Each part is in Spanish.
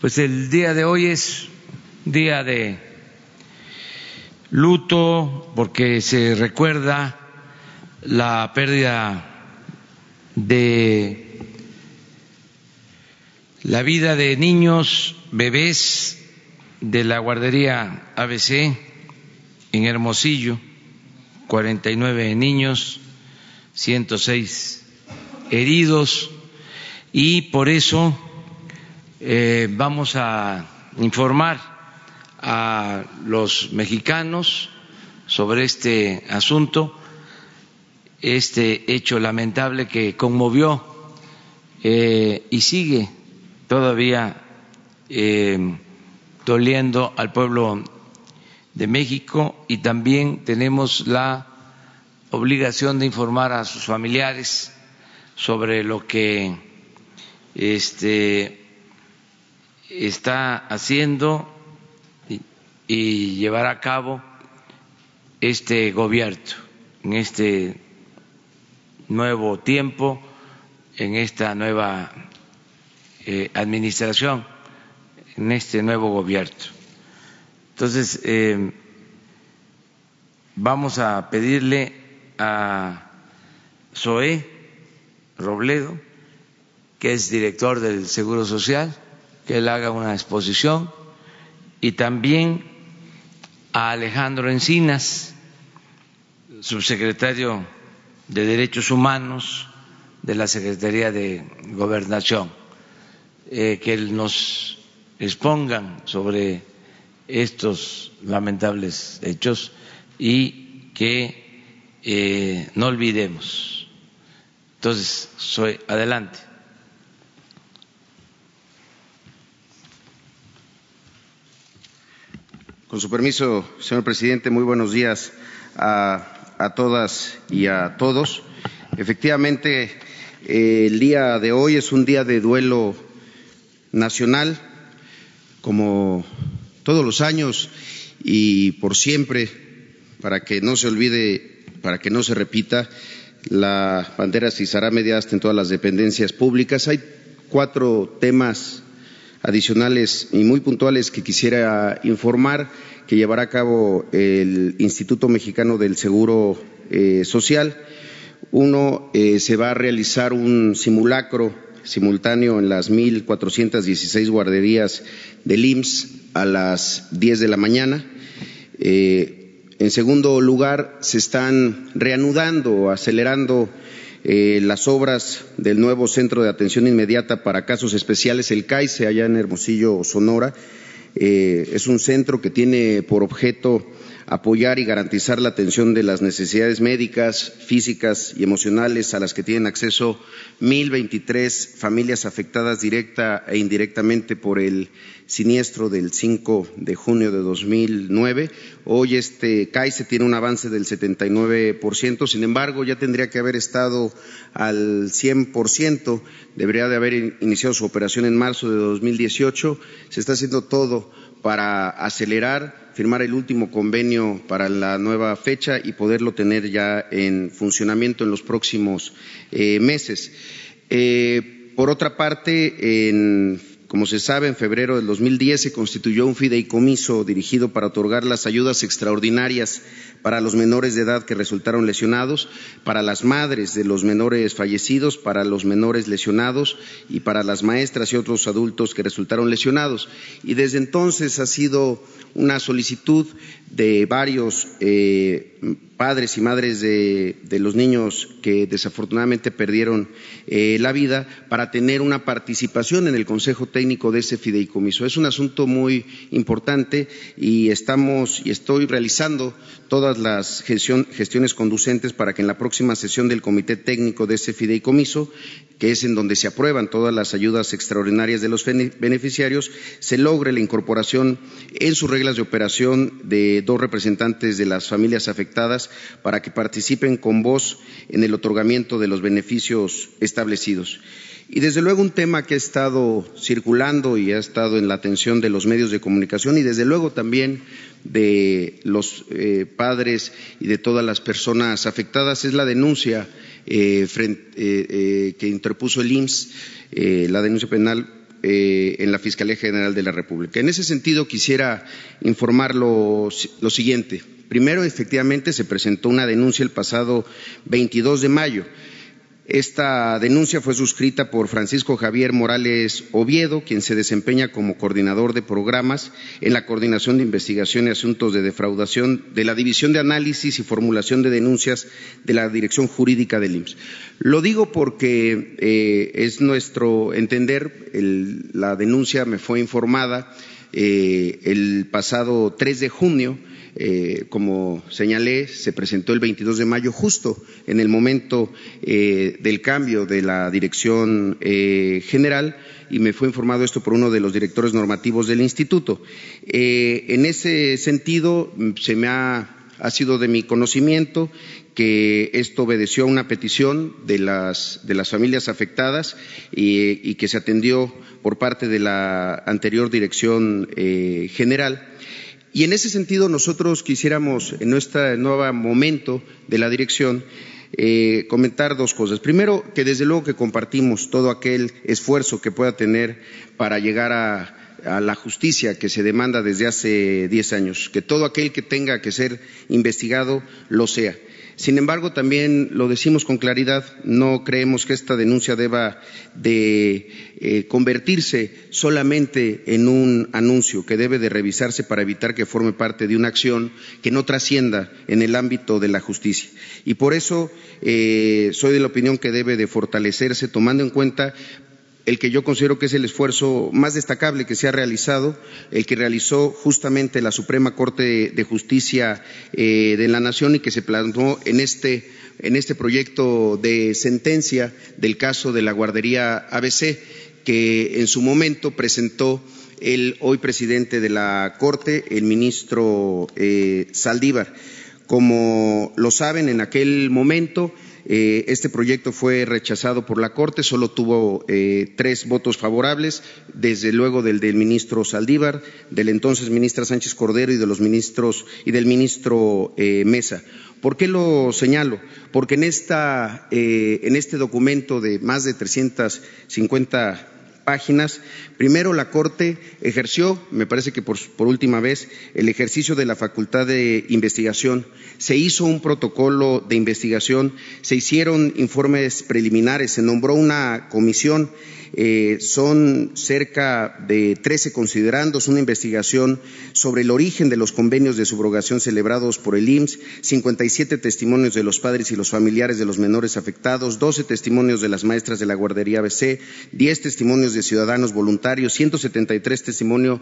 Pues el día de hoy es día de luto porque se recuerda la pérdida de la vida de niños, bebés de la guardería ABC en Hermosillo, 49 niños, 106 heridos. Y por eso eh, vamos a informar a los mexicanos sobre este asunto, este hecho lamentable que conmovió eh, y sigue todavía eh, doliendo al pueblo de México y también tenemos la obligación de informar a sus familiares sobre lo que este, está haciendo y, llevar a cabo este gobierno en este nuevo tiempo, en esta nueva eh, administración, en este nuevo gobierno. Entonces, eh, vamos a pedirle a Zoé Robledo, que es director del Seguro Social, que él haga una exposición y también a Alejandro Encinas, subsecretario de Derechos Humanos de la Secretaría de Gobernación, eh, que nos expongan sobre estos lamentables hechos y que eh, no olvidemos. Entonces, soy adelante. Con su permiso, señor presidente, muy buenos días a, todas y a todos. Efectivamente, eh, el día de hoy es un día de duelo nacional, como todos los años y por siempre, para que no se olvide, para que no se repita, la bandera se izará media en todas las dependencias públicas. Hay cuatro temas adicionales y muy puntuales que quisiera informar que llevará a cabo el Instituto Mexicano del Seguro eh, Social. Uno, eh, se va a realizar un simulacro simultáneo en las 1.416 guarderías del IMSS a las 10 de la mañana. Eh, en segundo lugar, se están reanudando, acelerando eh, las obras del nuevo Centro de Atención Inmediata para Casos Especiales, el CAICE, allá en Hermosillo, Sonora. Eh, es un centro que tiene por objeto apoyar y garantizar la atención de las necesidades médicas, físicas y emocionales a las que tienen acceso 1.023 familias afectadas directa e indirectamente por el siniestro del 5 de junio de 2009. Hoy este CAICE tiene un avance del 79%, sin embargo, ya tendría que haber estado al 100%, debería de haber iniciado su operación en marzo de 2018. Se está haciendo todo para acelerar, firmar el último convenio para la nueva fecha y poderlo tener ya en funcionamiento en los próximos eh, meses. Eh, por otra parte, en como se sabe, en febrero del 2010 se constituyó un fideicomiso dirigido para otorgar las ayudas extraordinarias para los menores de edad que resultaron lesionados, para las madres de los menores fallecidos, para los menores lesionados y para las maestras y otros adultos que resultaron lesionados. Y desde entonces ha sido una solicitud de varios eh, padres y madres de, los niños que desafortunadamente perdieron eh, la vida para tener una participación en el Consejo Técnico de ese fideicomiso. Es un asunto muy importante y estamos y estoy realizando todas las gestiones conducentes para que en la próxima sesión del Comité Técnico de ese fideicomiso, que es en donde se aprueban todas las ayudas extraordinarias de los beneficiarios, se logre la incorporación en sus reglas de operación de dos representantes de las familias afectadas para que participen con voz en el otorgamiento de los beneficios establecidos. Y desde luego un tema que ha estado circulando y ha estado en la atención de los medios de comunicación y desde luego también de los eh, padres y de todas las personas afectadas es la denuncia eh, eh, que interpuso el IMSS, la denuncia penal eh, en la Fiscalía General de la República. En ese sentido, quisiera informar lo, lo siguiente. Primero, efectivamente, se presentó una denuncia el pasado 22 de mayo esta denuncia fue suscrita por Francisco Javier Morales Oviedo, quien se desempeña como coordinador de programas en la Coordinación de Investigación y Asuntos de Defraudación de la División de Análisis y Formulación de Denuncias de la Dirección Jurídica del IMSS. Lo digo porque eh, es nuestro entender, la denuncia me fue informada eh, el pasado 3 de junio eh, como señalé, se presentó el 22 de mayo, justo en el momento eh, del cambio de la dirección eh, general, y me fue informado esto por uno de los directores normativos del instituto. en ese sentido, se me ha sido de mi conocimiento que esto obedeció a una petición de las familias afectadas y, que se atendió por parte de la anterior dirección general y en ese sentido nosotros quisiéramos, en nuestro nuevo momento de la dirección, eh, comentar dos cosas. Primero, que desde luego que compartimos todo aquel esfuerzo que pueda tener para llegar a, la justicia que se demanda desde hace diez años, que todo aquel que tenga que ser investigado lo sea. Sin embargo, también lo decimos con claridad, no creemos que esta denuncia deba de eh, convertirse solamente en un anuncio que debe de revisarse para evitar que forme parte de una acción que no trascienda en el ámbito de la justicia. Y por eso eh, soy de la opinión que debe de fortalecerse tomando en cuenta el que yo considero que es el esfuerzo más destacable que se ha realizado, el que realizó justamente la Suprema Corte de Justicia eh, de la Nación y que se plasmó en este, en este proyecto de sentencia del caso de la guardería ABC, que en su momento presentó el hoy presidente de la Corte, el ministro eh, Saldívar. Como lo saben, en aquel momento eh, este proyecto fue rechazado por la Corte, solo tuvo eh, tres votos favorables, desde luego del del ministro Saldívar, del entonces ministro Sánchez Cordero y de los ministros y del ministro eh, Mesa. ¿Por qué lo señalo? Porque en, esta, en este documento de más de 350 páginas. Primero, la Corte ejerció, me parece que por, última vez, el ejercicio de la facultad de investigación. Se hizo un protocolo de investigación, se hicieron informes preliminares, se nombró una comisión eh, son cerca de 13 considerandos, una investigación sobre el origen de los convenios de subrogación celebrados por el IMSS, 57 testimonios de los padres y los familiares de los menores afectados, 12 testimonios de las maestras de la guardería ABC, 10 testimonios de ciudadanos voluntarios, 173 testimonios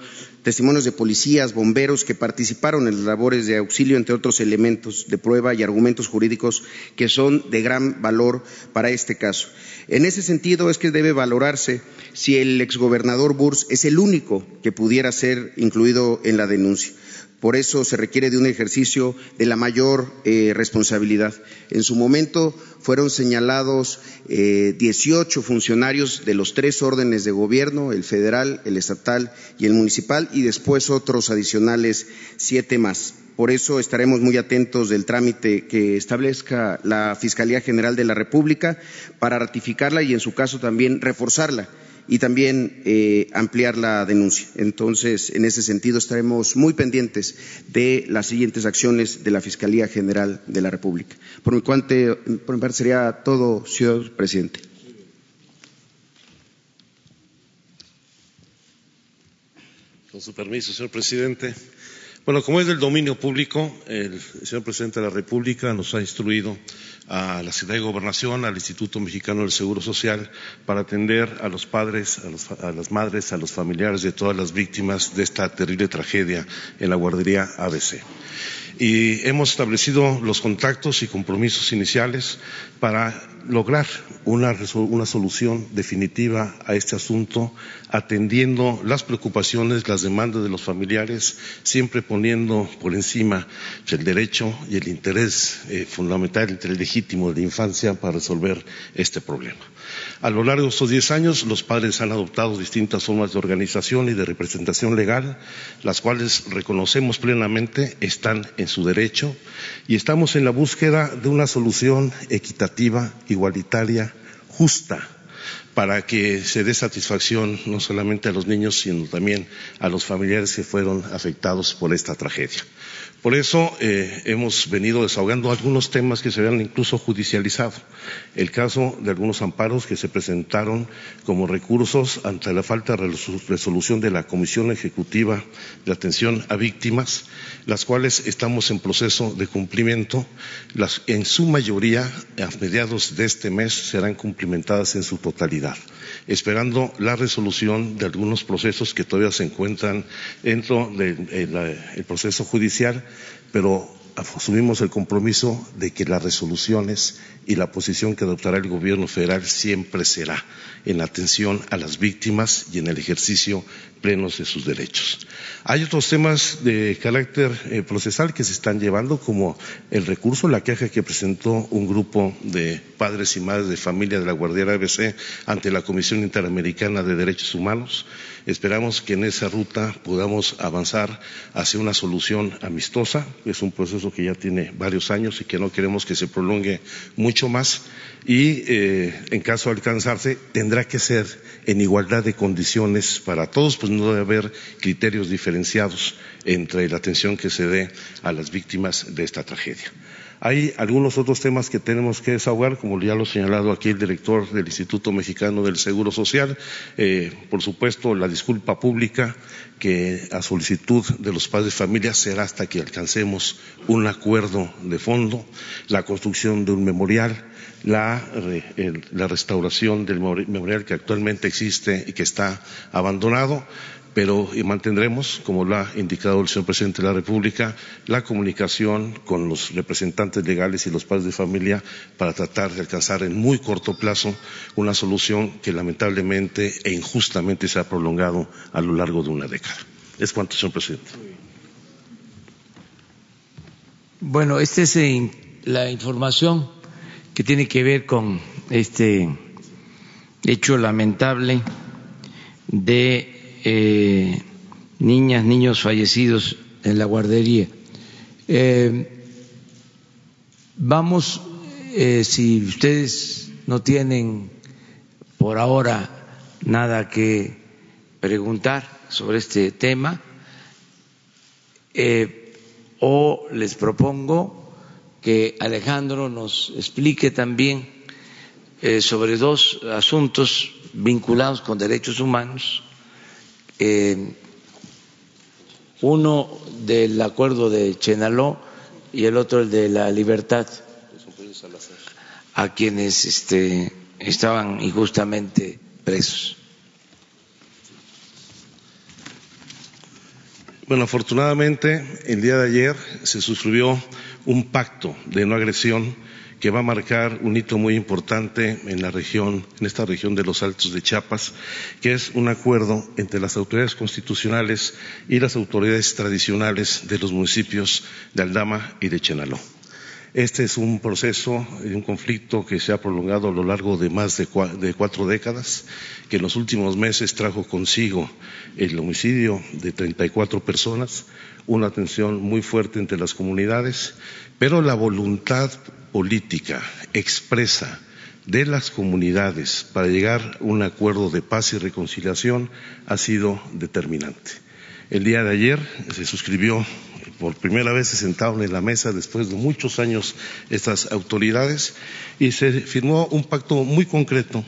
de policías, bomberos que participaron en las labores de auxilio, entre otros elementos de prueba y argumentos jurídicos que son de gran valor para este caso. En ese sentido es que debe si el exgobernador Burs es el único que pudiera ser incluido en la denuncia. Por eso se requiere de un ejercicio de la mayor eh, responsabilidad. En su momento fueron señalados eh, 18 funcionarios de los tres órdenes de gobierno, el federal, el estatal y el municipal, y después otros adicionales siete más. Por eso estaremos muy atentos del trámite que establezca la Fiscalía General de la República para ratificarla y, en su caso, también reforzarla y también eh, ampliar la denuncia. Entonces, en ese sentido, estaremos muy pendientes de las siguientes acciones de la Fiscalía General de la República. Por mi, parte, por mi parte sería todo, señor presidente. Con su permiso, señor presidente. Bueno, como es del dominio público, el señor presidente de la República nos ha instruido a la ciudad de gobernación, al Instituto Mexicano del Seguro Social, para atender a los padres, a, las madres, a los familiares de todas las víctimas de esta terrible tragedia en la guardería ABC y hemos establecido los contactos y compromisos iniciales para lograr una, solución definitiva a este asunto, atendiendo las preocupaciones, las demandas de los familiares, siempre poniendo por encima el derecho y el interés eh, fundamental, el legítimo de la infancia para resolver este problema. A lo largo de estos diez años, los padres han adoptado distintas formas de organización y de representación legal, las cuales reconocemos plenamente están en su derecho y estamos en la búsqueda de una solución equitativa, igualitaria, justa para que se dé satisfacción no solamente a los niños, sino también a los familiares que fueron afectados por esta tragedia. Por eso eh, hemos venido desahogando algunos temas que se habían incluso judicializado. El caso de algunos amparos que se presentaron como recursos ante la falta de resolución de la Comisión Ejecutiva de Atención a Víctimas, las cuales estamos en proceso de cumplimiento. Las, en su mayoría, a mediados de este mes, serán cumplimentadas en su totalidad esperando la resolución de algunos procesos que todavía se encuentran dentro del proceso judicial, pero asumimos el compromiso de que las resoluciones y la posición que adoptará el gobierno federal siempre será en atención a las víctimas y en el ejercicio pleno de sus derechos. Hay otros temas de carácter eh, procesal que se están llevando, como el recurso, la queja que presentó un grupo de padres y madres de familia de la Guardiera ABC ante la Comisión Interamericana de Derechos Humanos. Esperamos que en esa ruta podamos avanzar hacia una solución amistosa. Es un proceso que ya tiene varios años y que no queremos que se prolongue mucho más. Y eh, en caso de alcanzarse, tendrá que ser en igualdad de condiciones para todos, pues no debe haber criterios diferenciados entre la atención que se dé a las víctimas de esta tragedia. Hay algunos otros temas que tenemos que desahogar, como ya lo ha señalado aquí el director del Instituto Mexicano del Seguro Social. Eh, por supuesto, la disculpa pública que a solicitud de los padres de familia será hasta que alcancemos un acuerdo de fondo, la construcción de un memorial, la, la restauración del memorial que actualmente existe y que está abandonado pero mantendremos, como lo ha indicado el señor presidente de la República, la comunicación con los representantes legales y los padres de familia para tratar de alcanzar en muy corto plazo una solución que lamentablemente e injustamente se ha prolongado a lo largo de una década. Es cuanto, señor presidente. Bueno, esta es eh, la información que tiene que ver con este hecho lamentable de eh, niñas, niños fallecidos en la guardería. Eh, vamos, eh, si ustedes no tienen por ahora nada que preguntar sobre este tema, o les propongo que Alejandro nos explique también sobre dos asuntos vinculados con derechos humanos uno del acuerdo de Chenaló y el otro el de la libertad a quienes este, estaban injustamente presos. Bueno, afortunadamente el día de ayer se suscribió un pacto de no agresión que va a marcar un hito muy importante en la región, en esta región de los Altos de Chiapas, que es un acuerdo entre las autoridades constitucionales y las autoridades tradicionales de los municipios de Aldama y de Chenaló. Este es un proceso un conflicto que se ha prolongado a lo largo de más de cuatro décadas, que en los últimos meses trajo consigo el homicidio de 34 personas, una tensión muy fuerte entre las comunidades, pero la voluntad política expresa de las comunidades para llegar a un acuerdo de paz y reconciliación ha sido determinante. El día de ayer se suscribió, por primera vez se sentaron en la mesa después de muchos años estas autoridades y se firmó un pacto muy concreto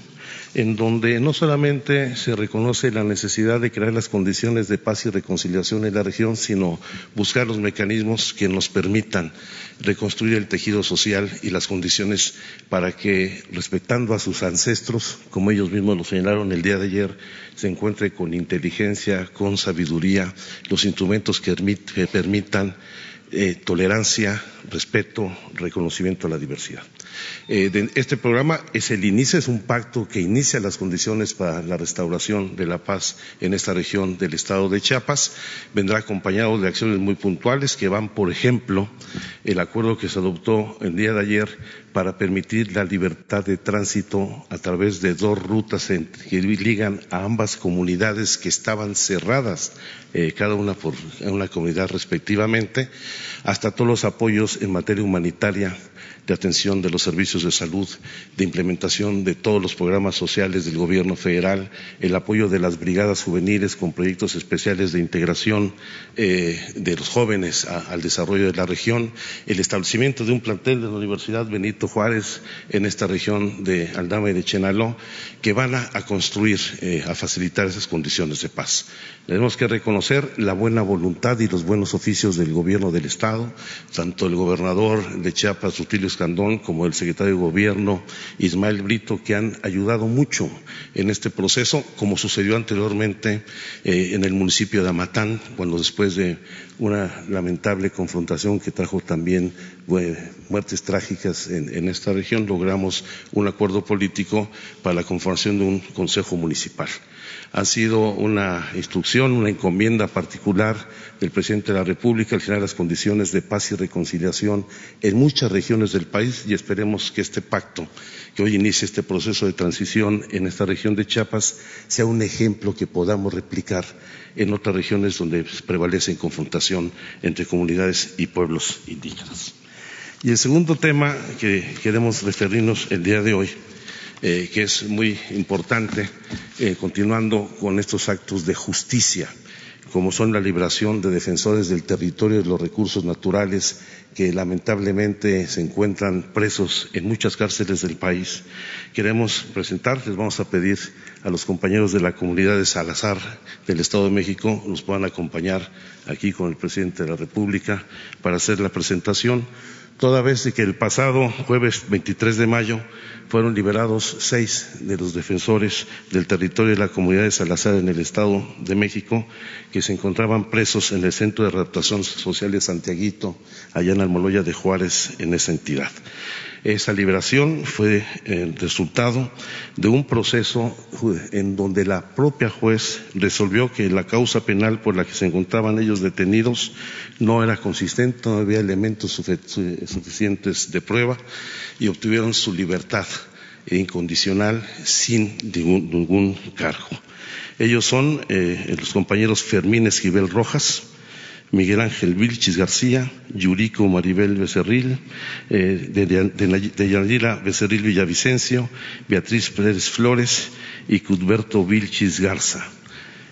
en donde no solamente se reconoce la necesidad de crear las condiciones de paz y reconciliación en la región, sino buscar los mecanismos que nos permitan reconstruir el tejido social y las condiciones para que, respetando a sus ancestros, como ellos mismos lo señalaron el día de ayer, se encuentre con inteligencia, con sabiduría, los instrumentos que, permitan eh, tolerancia, respeto, reconocimiento a la diversidad. Eh, este programa es el inicio, es un pacto que inicia las condiciones para la restauración de la paz en esta región del estado de Chiapas. Vendrá acompañado de acciones muy puntuales que van, por ejemplo, el acuerdo que se adoptó el día de ayer para permitir la libertad de tránsito a través de dos rutas que ligan a ambas comunidades que estaban cerradas, eh, cada una por una comunidad respectivamente, hasta todos los apoyos en materia humanitaria de atención de los servicios de salud, de implementación de todos los programas sociales del gobierno federal, el apoyo de las brigadas juveniles con proyectos especiales de integración eh, de los jóvenes al desarrollo de la región, el establecimiento de un plantel de la Universidad Benito Juárez en esta región de Aldama y de Chenaló, que van a, construir, eh, a facilitar esas condiciones de paz. Tenemos que reconocer la buena voluntad y los buenos oficios del gobierno del Estado, tanto el gobernador de Chiapas, Rutilio Escandón, como el secretario de Gobierno, Ismael Brito, que han ayudado mucho en este proceso, como sucedió anteriormente eh, en el municipio de Amatán, cuando después de una lamentable confrontación que trajo también muertes trágicas en, esta región, logramos un acuerdo político para la conformación de un consejo municipal. Ha sido una instrucción, una encomienda particular del presidente de la República al generar las condiciones de paz y reconciliación en muchas regiones del país y esperemos que este pacto que hoy inicia este proceso de transición en esta región de Chiapas sea un ejemplo que podamos replicar en otras regiones donde prevalece confrontación entre comunidades y pueblos indígenas. Y el segundo tema que queremos referirnos el día de hoy, eh, que es muy importante, eh, continuando con estos actos de justicia como son la liberación de defensores del territorio y de los recursos naturales que lamentablemente se encuentran presos en muchas cárceles del país. Queremos presentar, les vamos a pedir a los compañeros de la comunidad de Salazar del Estado de México, nos puedan acompañar aquí con el presidente de la República para hacer la presentación toda vez que el pasado jueves 23 de mayo fueron liberados seis de los defensores del territorio de la comunidad de Salazar en el Estado de México, que se encontraban presos en el Centro de Readaptación Social de Santiaguito, allá en Almoloya de Juárez, en esa entidad. Esa liberación fue el resultado de un proceso en donde la propia juez resolvió que la causa penal por la que se encontraban ellos detenidos no era consistente, no había elementos suficientes de prueba y obtuvieron su libertad incondicional sin ningún, cargo. Ellos son eh, los compañeros Fermín Esquivel Rojas, Miguel Ángel Vilchis García, Yurico Maribel Becerril, eh, de, Becerril Villavicencio, Beatriz Pérez Flores y Cudberto Vilchis Garza,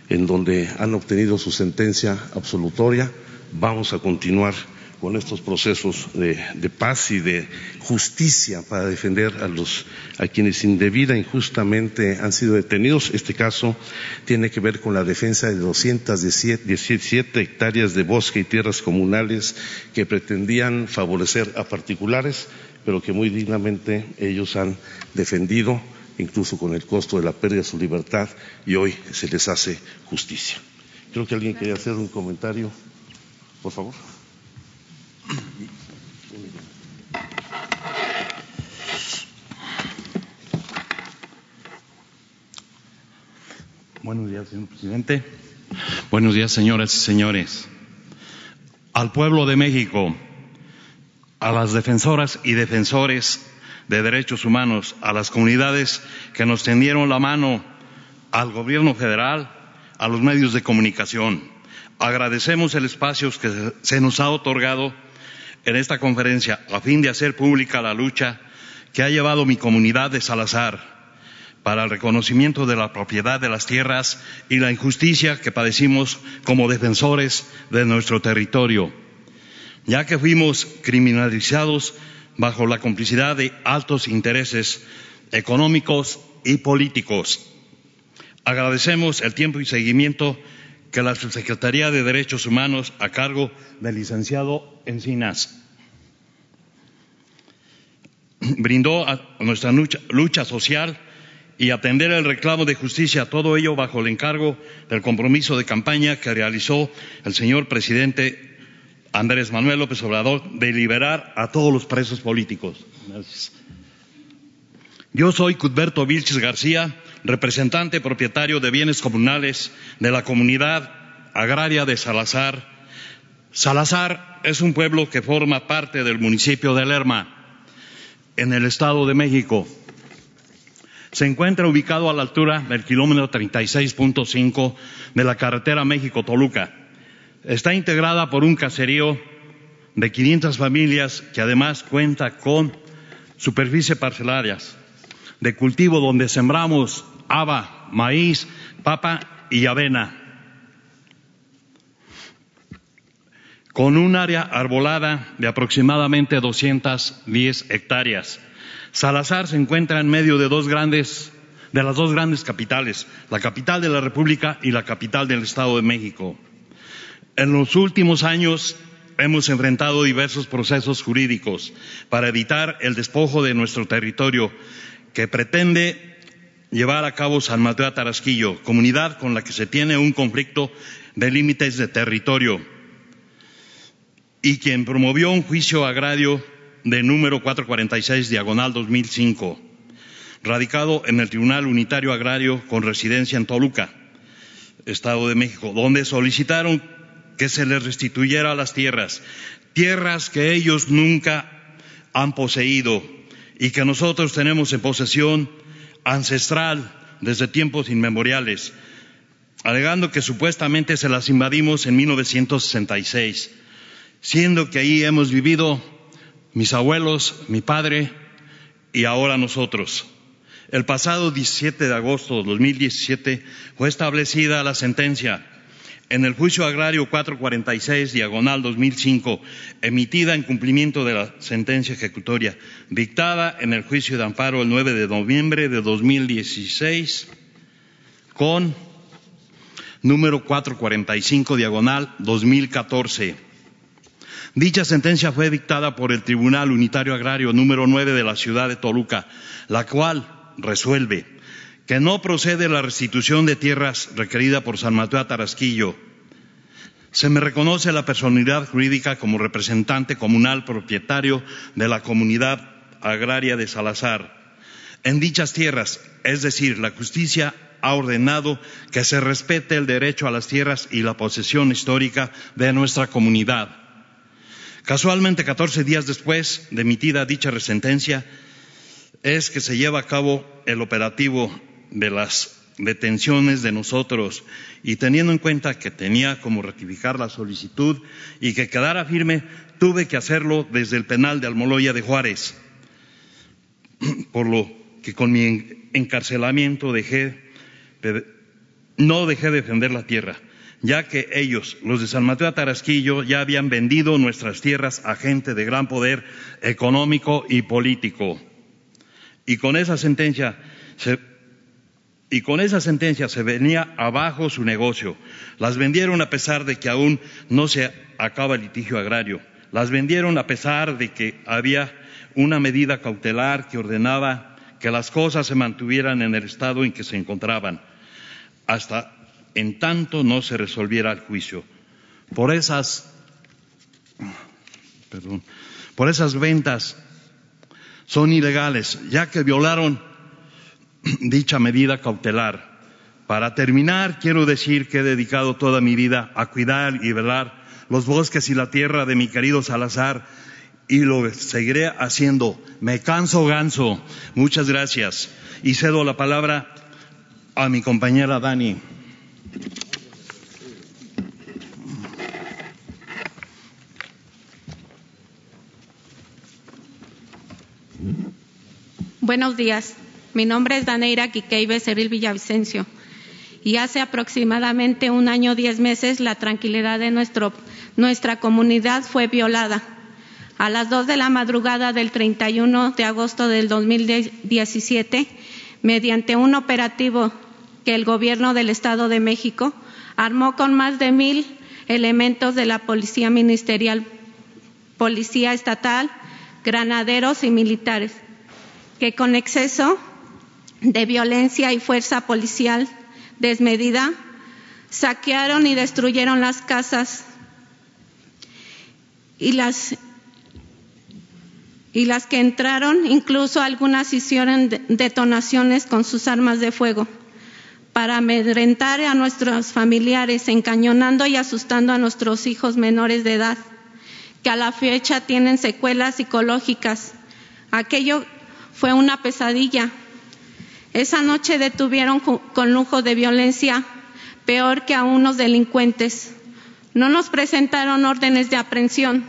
en donde han obtenido su sentencia absolutoria. Vamos a continuar con estos procesos de, paz y de justicia para defender a los a quienes indebida injustamente han sido detenidos. Este caso tiene que ver con la defensa de 217 hectáreas de bosque y tierras comunales que pretendían favorecer a particulares, pero que muy dignamente ellos han defendido, incluso con el costo de la pérdida de su libertad, y hoy se les hace justicia. Creo que alguien quería hacer un comentario. Por favor. Buenos días, señor presidente. Buenos días, señoras y señores. Al pueblo de México, a las defensoras y defensores de derechos humanos, a las comunidades que nos tendieron la mano, al gobierno federal, a los medios de comunicación. Agradecemos el espacio que se nos ha otorgado en esta conferencia a fin de hacer pública la lucha que ha llevado mi comunidad de Salazar para el reconocimiento de la propiedad de las tierras y la injusticia que padecimos como defensores de nuestro territorio, ya que fuimos criminalizados bajo la complicidad de altos intereses económicos y políticos. Agradecemos el tiempo y seguimiento que la Subsecretaría de Derechos Humanos a cargo del licenciado Encinas brindó a nuestra lucha, social y atender el reclamo de justicia, todo ello bajo el encargo del compromiso de campaña que realizó el señor presidente Andrés Manuel López Obrador de liberar a todos los presos políticos. Yo soy Cudberto Vilches García, representante propietario de bienes comunales de la comunidad agraria de Salazar. Salazar es un pueblo que forma parte del municipio de Lerma, en el Estado de México. Se encuentra ubicado a la altura del kilómetro 36.5 de la carretera México-Toluca. Está integrada por un caserío de 500 familias que además cuenta con superficie parcelarias de cultivo donde sembramos haba, maíz, papa y avena, con un área arbolada de aproximadamente 210 hectáreas. Salazar se encuentra en medio de dos grandes de las dos grandes capitales, la capital de la República y la capital del Estado de México. En los últimos años hemos enfrentado diversos procesos jurídicos para evitar el despojo de nuestro territorio que pretende llevar a cabo San Mateo Tarasquillo, comunidad con la que se tiene un conflicto de límites de territorio y quien promovió un juicio agrario de número 446 diagonal 2005, radicado en el Tribunal Unitario Agrario con residencia en Toluca, Estado de México, donde solicitaron que se les restituyera las tierras, tierras que ellos nunca han poseído y que nosotros tenemos en posesión ancestral desde tiempos inmemoriales, alegando que supuestamente se las invadimos en 1966, siendo que ahí hemos vivido mis abuelos, mi padre y ahora nosotros. El pasado 17 de agosto de 2017 fue establecida la sentencia en el juicio agrario 446, diagonal 2005, emitida en cumplimiento de la sentencia ejecutoria, dictada en el juicio de amparo el 9 de noviembre de 2016, con número 445, diagonal 2014. Dicha sentencia fue dictada por el Tribunal Unitario Agrario número 9 de la ciudad de Toluca, la cual resuelve que no procede la restitución de tierras requerida por San Mateo Tarasquillo. Se me reconoce la personalidad jurídica como representante comunal propietario de la comunidad agraria de Salazar. En dichas tierras, es decir, la justicia ha ordenado que se respete el derecho a las tierras y la posesión histórica de nuestra comunidad. Casualmente, 14 días después de emitida dicha sentencia, es que se lleva a cabo el operativo de las detenciones de nosotros y teniendo en cuenta que tenía como rectificar la solicitud y que quedara firme, tuve que hacerlo desde el penal de Almoloya de Juárez, por lo que con mi encarcelamiento dejé no dejé de defender la tierra, ya que ellos, los de San Mateo Tarasquillo, ya habían vendido nuestras tierras a gente de gran poder económico y político. Y con esa sentencia se y con esa sentencia se venía abajo su negocio. Las vendieron a pesar de que aún no se acaba el litigio agrario. Las vendieron a pesar de que había una medida cautelar que ordenaba que las cosas se mantuvieran en el estado en que se encontraban, hasta en tanto no se resolviera el juicio. Por esas, perdón, por esas ventas son ilegales, ya que violaron dicha medida cautelar. Para terminar, quiero decir que he dedicado toda mi vida a cuidar y velar los bosques y la tierra de mi querido Salazar y lo seguiré haciendo. Me canso ganso. Muchas gracias. Y cedo la palabra a mi compañera Dani. Buenos días. Mi nombre es Daneira Quiqueibe Ceril Villavicencio y hace aproximadamente un año diez meses la tranquilidad de nuestro, nuestra comunidad fue violada. A las dos de la madrugada del 31 de agosto del 2017, mediante un operativo que el gobierno del Estado de México armó con más de mil elementos de la Policía Ministerial, Policía Estatal, granaderos y militares, que con exceso de violencia y fuerza policial desmedida, saquearon y destruyeron las casas y las, que entraron, incluso algunas hicieron detonaciones con sus armas de fuego para amedrentar a nuestros familiares, encañonando y asustando a nuestros hijos menores de edad, que a la fecha tienen secuelas psicológicas. Aquello fue una pesadilla esa noche detuvieron con lujo de violencia, peor que a unos delincuentes. No nos presentaron órdenes de aprehensión.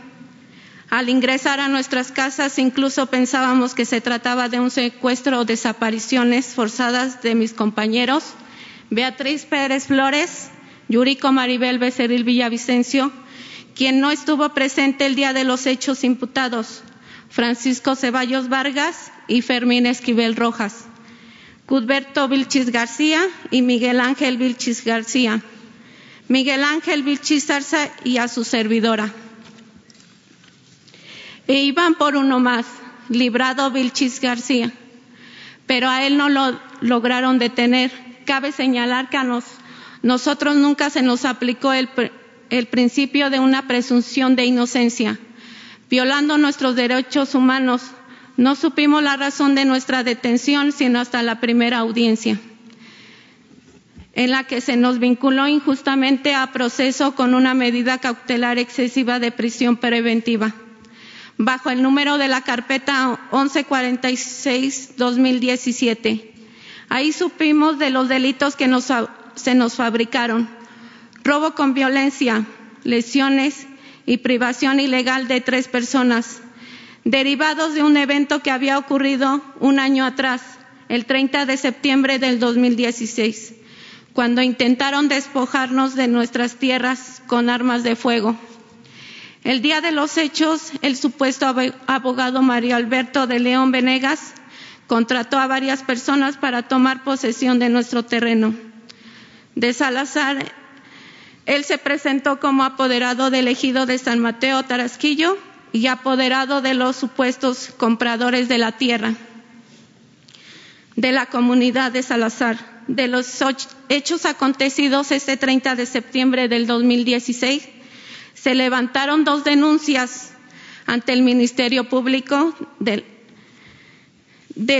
Al ingresar a nuestras casas incluso pensábamos que se trataba de un secuestro o desapariciones forzadas de mis compañeros Beatriz Pérez Flores, Yurico Maribel Becerril Villavicencio, quien no estuvo presente el día de los hechos imputados, Francisco Ceballos Vargas y Fermín Esquivel Rojas, Cudberto Vilchis García y Miguel Ángel Vilchis García, Miguel Ángel Vilchis Zarza y a su servidora. E iban por uno más, Librado Vilchis García, pero a él no lo lograron detener. Cabe señalar que a nos, nosotros nunca se nos aplicó el principio de una presunción de inocencia, violando nuestros derechos humanos. No supimos la razón de nuestra detención sino hasta la primera audiencia, en la que se nos vinculó injustamente a proceso con una medida cautelar excesiva de prisión preventiva, bajo el número de la carpeta 1146-2017. Ahí supimos de los delitos que se nos fabricaron robo con violencia, lesiones y privación ilegal de tres personas, derivados de un evento que había ocurrido un año atrás, el 30 de septiembre del 2016, cuando intentaron despojarnos de nuestras tierras con armas de fuego. El día de los hechos, el supuesto abogado Mario Alberto de León Venegas contrató a varias personas para tomar posesión de nuestro terreno. De Salazar él se presentó como apoderado del ejido de San Mateo Tarasquillo y apoderado de los supuestos compradores de la tierra de la comunidad de Salazar. De los hechos acontecidos este 30 de septiembre del 2016, se levantaron dos denuncias ante el Ministerio Público de,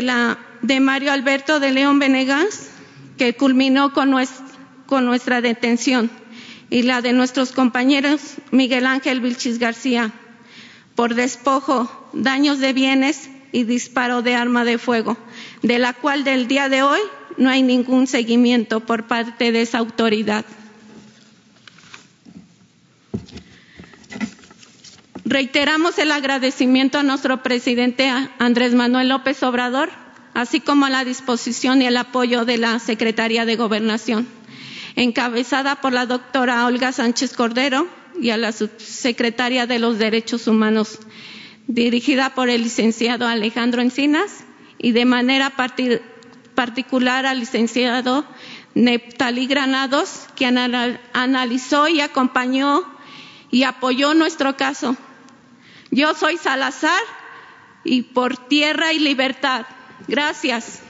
la, de Mario Alberto de León Venegas, que culminó con con nuestra detención y la de nuestros compañeros Miguel Ángel Vilchis García por despojo, daños de bienes y disparo de arma de fuego, de la cual del día de hoy no hay ningún seguimiento por parte de esa autoridad. Reiteramos el agradecimiento a nuestro presidente Andrés Manuel López Obrador, así como a la disposición y el apoyo de la Secretaría de Gobernación encabezada por la doctora Olga Sánchez Cordero y a la subsecretaria de los Derechos Humanos, dirigida por el licenciado Alejandro Encinas y de manera particular al licenciado Neptalí Granados, que analizó y acompañó y apoyó nuestro caso. Yo soy Salazar y por tierra y libertad. Gracias.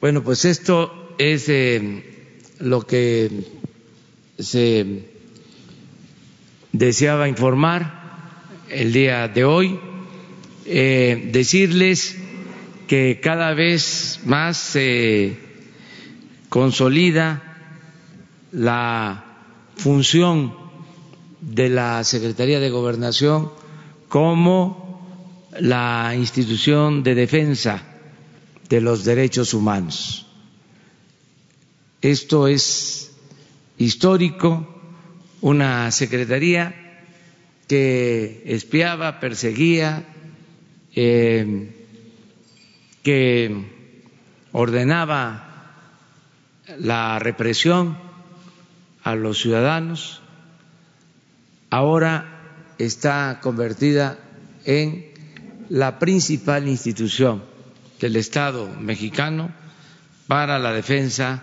Bueno, pues esto es eh, lo que se deseaba informar el día de hoy. Eh, decirles que cada vez más se consolida la función de la Secretaría de Gobernación como la institución de defensa de los derechos humanos. Esto es histórico, una secretaría que espiaba, perseguía, eh, que ordenaba la represión a los ciudadanos, ahora está convertida en la principal institución del Estado mexicano para la defensa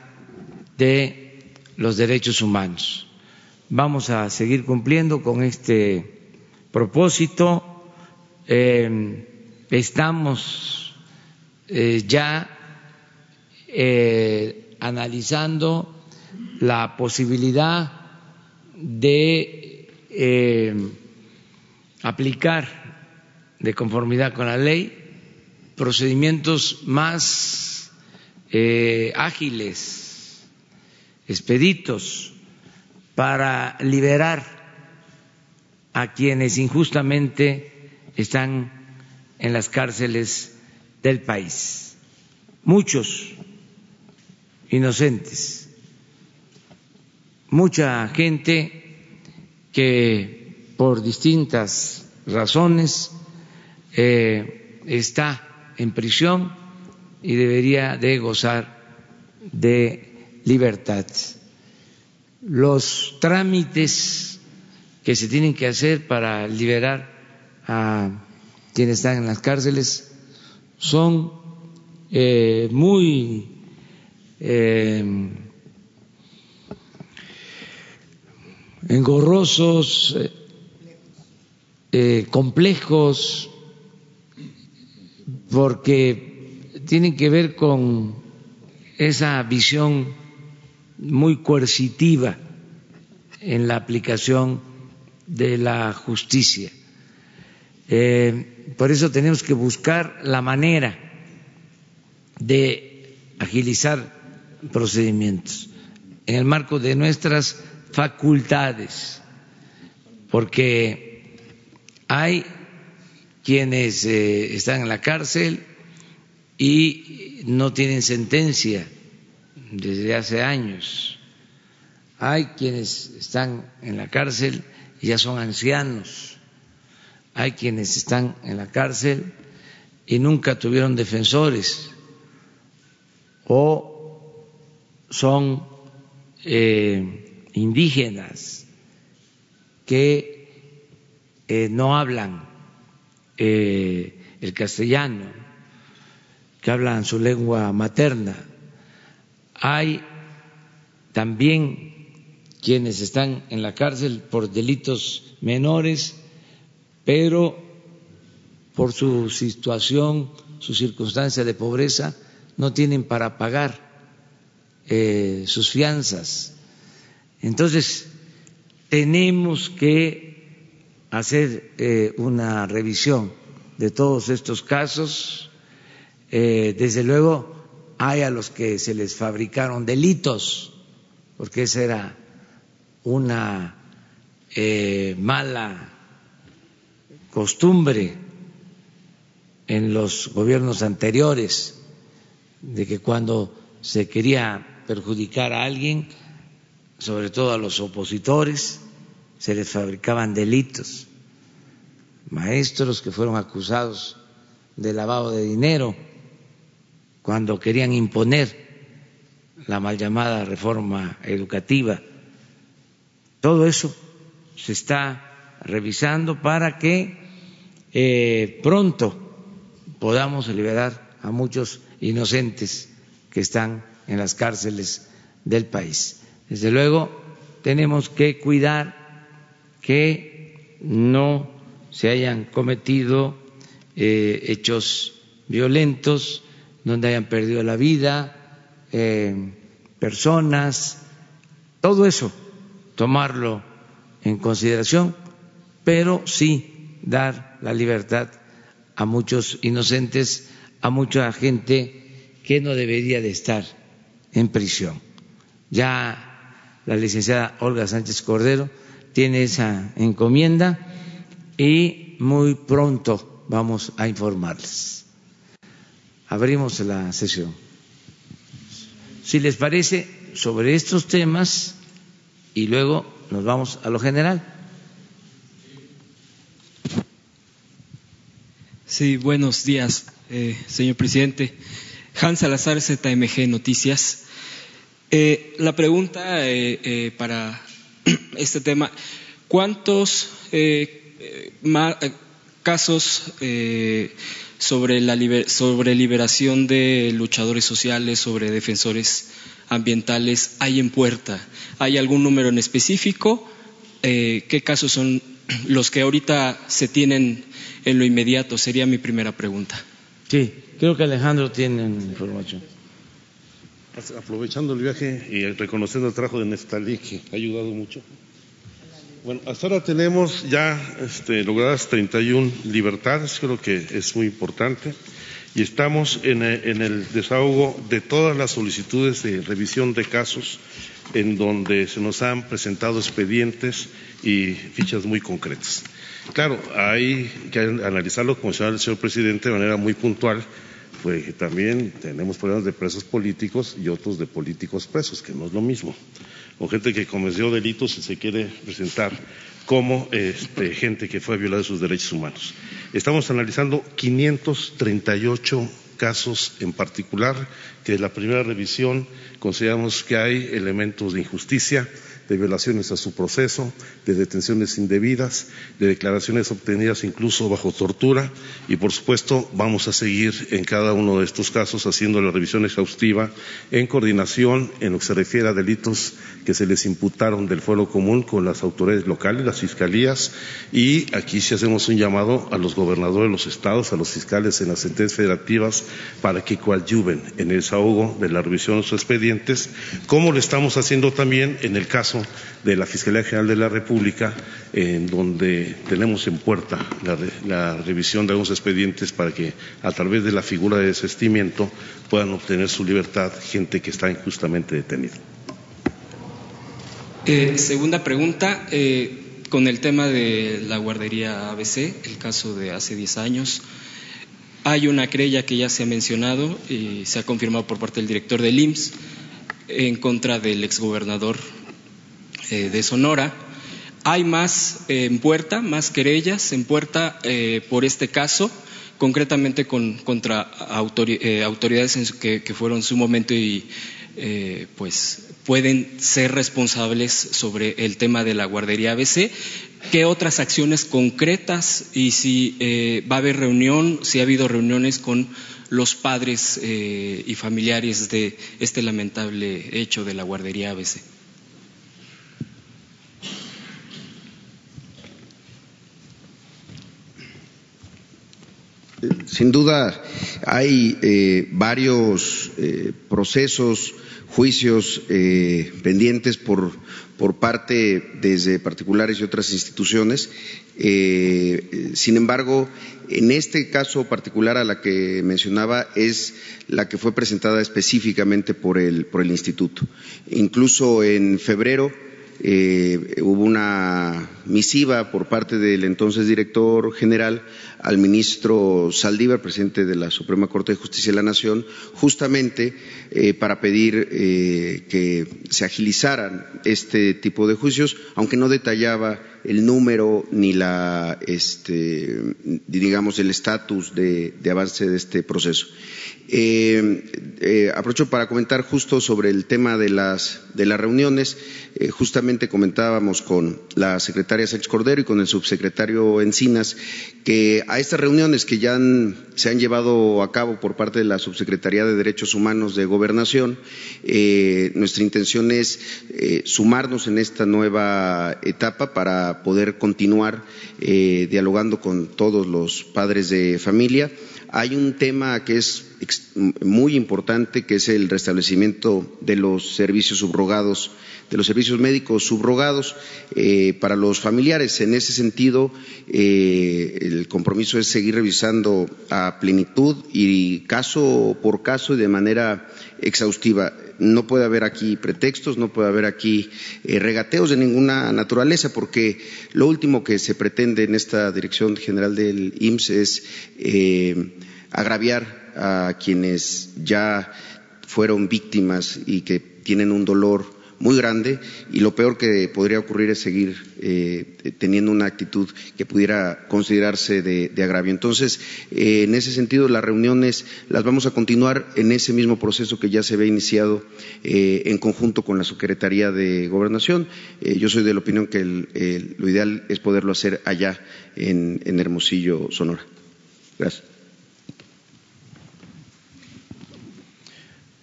de los derechos humanos. Vamos a seguir cumpliendo con este propósito. Eh, estamos eh, ya eh, analizando la posibilidad de aplicar de conformidad con la ley procedimientos más eh, ágiles, expeditos, para liberar a quienes injustamente están en las cárceles del país. Muchos inocentes. Mucha gente que por distintas razones eh, está en prisión y debería de gozar de libertad. Los trámites que se tienen que hacer para liberar a quienes están en las cárceles son eh, muy eh, engorrosos, eh, complejos, porque tienen que ver con esa visión muy coercitiva en la aplicación de la justicia. Eh, por eso tenemos que buscar la manera de agilizar procedimientos en el marco de nuestras facultades, porque hay quienes eh, están en la cárcel y no tienen sentencia desde hace años. Hay quienes están en la cárcel y ya son ancianos. Hay quienes están en la cárcel y nunca tuvieron defensores o son eh, indígenas que eh, no hablan eh, el castellano, que hablan su lengua materna. Hay también quienes están en la cárcel por delitos menores, pero por su situación, su circunstancia de pobreza, no tienen para pagar eh, sus fianzas. Entonces, tenemos que hacer eh, una revisión de todos estos casos. Eh, desde luego, hay a los que se les fabricaron delitos, porque esa era una eh, mala costumbre en los gobiernos anteriores, de que cuando se quería perjudicar a alguien, sobre todo a los opositores, se les fabricaban delitos, maestros que fueron acusados de lavado de dinero cuando querían imponer la mal llamada reforma educativa. Todo eso se está revisando para que eh, pronto podamos liberar a muchos inocentes que están en las cárceles del país. Desde luego, tenemos que cuidar que no se hayan cometido eh, hechos violentos, donde hayan perdido la vida, eh, personas, todo eso, tomarlo en consideración, pero sí dar la libertad a muchos inocentes, a mucha gente que no debería de estar en prisión. Ya la licenciada Olga Sánchez Cordero tiene esa encomienda y muy pronto vamos a informarles. Abrimos la sesión. Si les parece, sobre estos temas y luego nos vamos a lo general. Sí, buenos días, eh, señor presidente. Hans Salazar, ZMG Noticias. Eh, la pregunta eh, para este tema. ¿Cuántos eh, eh, casos eh, sobre, la sobre liberación de luchadores sociales, sobre defensores ambientales hay en puerta? ¿Hay algún número en específico? ¿Qué casos son los que ahorita se tienen en lo inmediato? Sería mi primera pregunta. Sí, creo que Alejandro tiene información. Aprovechando el viaje y reconociendo el trabajo de Neftalí, que ha ayudado mucho. Bueno, hasta ahora tenemos ya este, logradas 31 libertades, creo que es muy importante, y estamos en, en el desahogo de todas las solicitudes de revisión de casos en donde se nos han presentado expedientes y fichas muy concretas. Claro, hay que analizarlo, como señala el señor presidente, de manera muy puntual, que también tenemos problemas de presos políticos y otros de políticos presos, que no es lo mismo. O gente que cometió delitos y se quiere presentar como este, gente que fue violada sus derechos humanos. Estamos analizando 538 casos en particular, que en la primera revisión consideramos que hay elementos de injusticia, de violaciones a su proceso, de detenciones indebidas, de declaraciones obtenidas incluso bajo tortura y, por supuesto, vamos a seguir en cada uno de estos casos haciendo la revisión exhaustiva en coordinación en lo que se refiere a delitos que se les imputaron del fuero común con las autoridades locales, las fiscalías y aquí sí hacemos un llamado a los gobernadores de los estados, a los fiscales en las sentencias federativas para que coadyuven en el desahogo de la revisión de sus expedientes, como lo estamos haciendo también en el caso de la Fiscalía General de la República, en donde tenemos en puerta la, revisión de algunos expedientes para que a través de la figura de desestimiento puedan obtener su libertad gente que está injustamente detenida. Eh, segunda pregunta, eh, con el tema de la guardería ABC, el caso de hace 10 años. Hay una querella que ya se ha mencionado y se ha confirmado por parte del director del IMSS en contra del exgobernador eh, de Sonora. Hay más eh, en puerta, más querellas en puerta eh, por este caso, concretamente contra autoridades que, fueron en su momento y pues pueden ser responsables sobre el tema de la guardería ABC. ¿Qué otras acciones concretas y si va a haber reunión, si ha habido reuniones con los padres y familiares de este lamentable hecho de la guardería ABC? Sin duda hay eh, varios eh, procesos, juicios eh, pendientes por, por parte desde particulares y otras instituciones. sin embargo, en este caso particular a la que mencionaba es la que fue presentada específicamente por el, por el instituto. Incluso en febrero eh, hubo una misiva por parte del entonces director general al ministro Saldívar, presidente de la Suprema Corte de Justicia de la Nación, justamente eh, para pedir eh, que se agilizaran este tipo de juicios, aunque no detallaba el número ni la, este, digamos, el estatus de, avance de este proceso. Aprovecho para comentar justo sobre el tema de las, de las reuniones. justamente comentábamos con la secretaria Sánchez Cordero y con el subsecretario Encinas que a estas reuniones que ya se han llevado a cabo por parte de la Subsecretaría de Derechos Humanos de Gobernación, eh, nuestra intención es eh, sumarnos en esta nueva etapa para poder continuar eh, dialogando con todos los padres de familia. Hay un tema que es muy importante, que es el restablecimiento de los servicios subrogados de los servicios médicos subrogados eh, para los familiares. En ese sentido, eh, el compromiso es seguir revisando a plenitud y caso por caso y de manera exhaustiva. No puede haber aquí pretextos, no puede haber aquí eh, regateos de ninguna naturaleza, porque lo último que se pretende en esta Dirección General del IMSS es agraviar a quienes ya fueron víctimas y que tienen un dolor muy grande y lo peor que podría ocurrir es seguir eh, teniendo una actitud que pudiera considerarse de, agravio. Entonces, eh, en ese sentido, las reuniones las vamos a continuar en ese mismo proceso que ya se ve iniciado eh, en conjunto con la Secretaría de Gobernación. yo soy de la opinión que lo ideal es poderlo hacer allá en Hermosillo, Sonora. Gracias.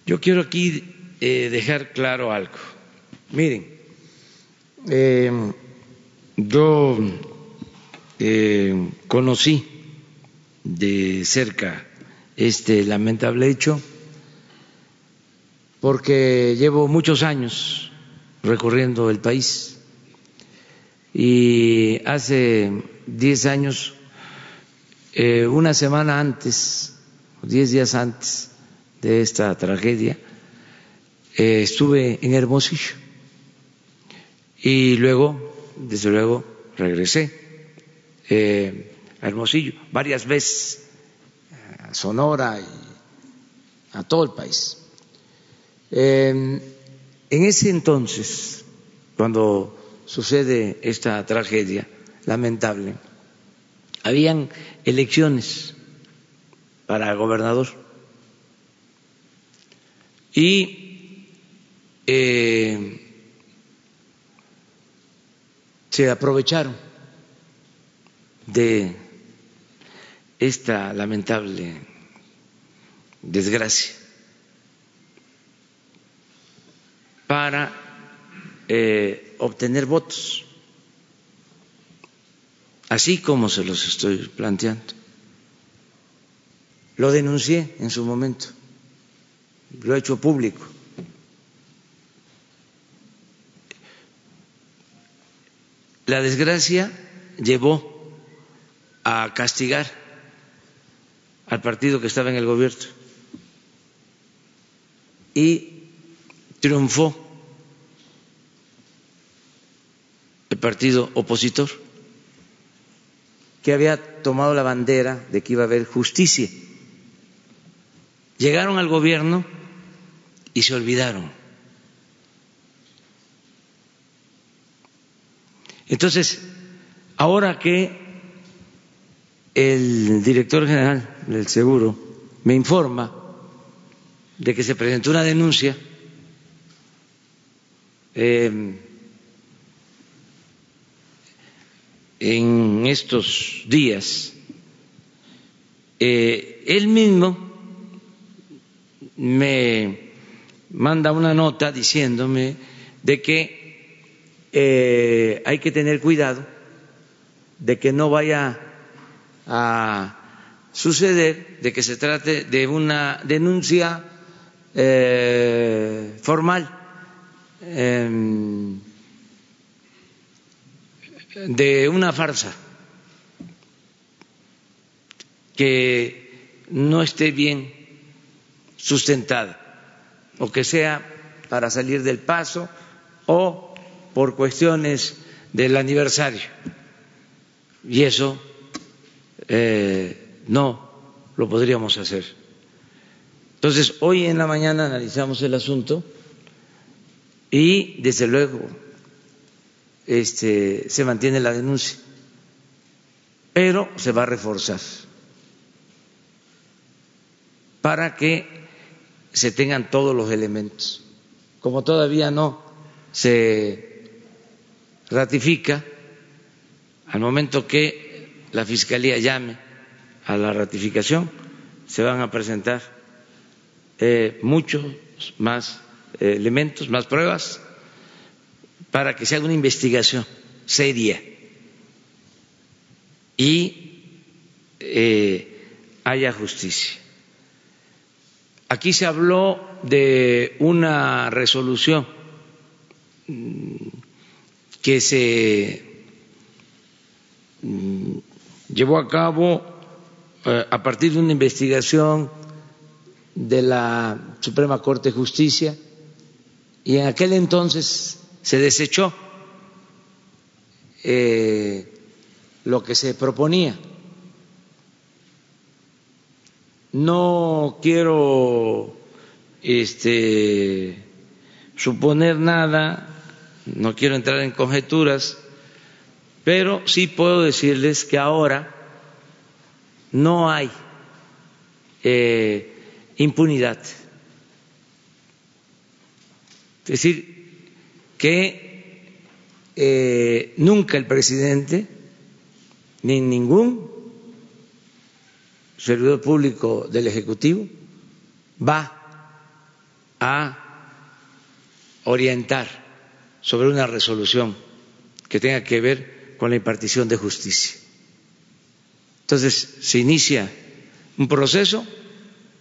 Yo quiero aquí dejar claro algo. Miren, eh, yo eh, conocí de cerca este lamentable hecho porque llevo muchos años recorriendo el país y hace diez años, eh, una semana antes, diez días antes de esta tragedia, estuve en Hermosillo y luego, desde luego, regresé eh, a Hermosillo varias veces, a Sonora y a todo el país. en ese entonces, cuando sucede esta tragedia lamentable, habían elecciones para gobernador y eh, se aprovecharon de esta lamentable desgracia para eh, obtener votos, así como se los estoy planteando. Lo denuncié en su momento, lo he hecho público. La desgracia llevó a castigar al partido que estaba en el gobierno y triunfó el partido opositor que había tomado la bandera de que iba a haber justicia. Llegaron al gobierno y se olvidaron Entonces, ahora que el director general del Seguro me informa de que se presentó una denuncia, em, en estos días, eh, él mismo me manda una nota diciéndome de que eh, hay que tener cuidado de que no vaya a suceder de que se trate de una denuncia eh, formal em, de una farsa que no esté bien sustentada o que sea para salir del paso o por cuestiones del aniversario. Y eso eh, no lo podríamos hacer. Entonces, hoy en la mañana analizamos el asunto y, desde luego, este, se mantiene la denuncia, pero se va a reforzar para que se tengan todos los elementos. Como todavía no se ratifica al momento que la Fiscalía llame a la ratificación, se van a presentar eh, muchos más eh, elementos, más pruebas, para que se haga una investigación seria y eh, haya justicia. Aquí se habló de una resolución que se mm, llevó a cabo eh, a partir de una investigación de la Suprema Corte de Justicia y en aquel entonces se desechó eh, lo que se proponía. No quiero este, suponer nada no quiero entrar en conjeturas, pero sí puedo decirles que ahora no hay eh, impunidad. Es decir, que eh, nunca el presidente ni ningún servidor público del Ejecutivo va a orientar sobre una resolución que tenga que ver con la impartición de justicia. Entonces, se inicia un proceso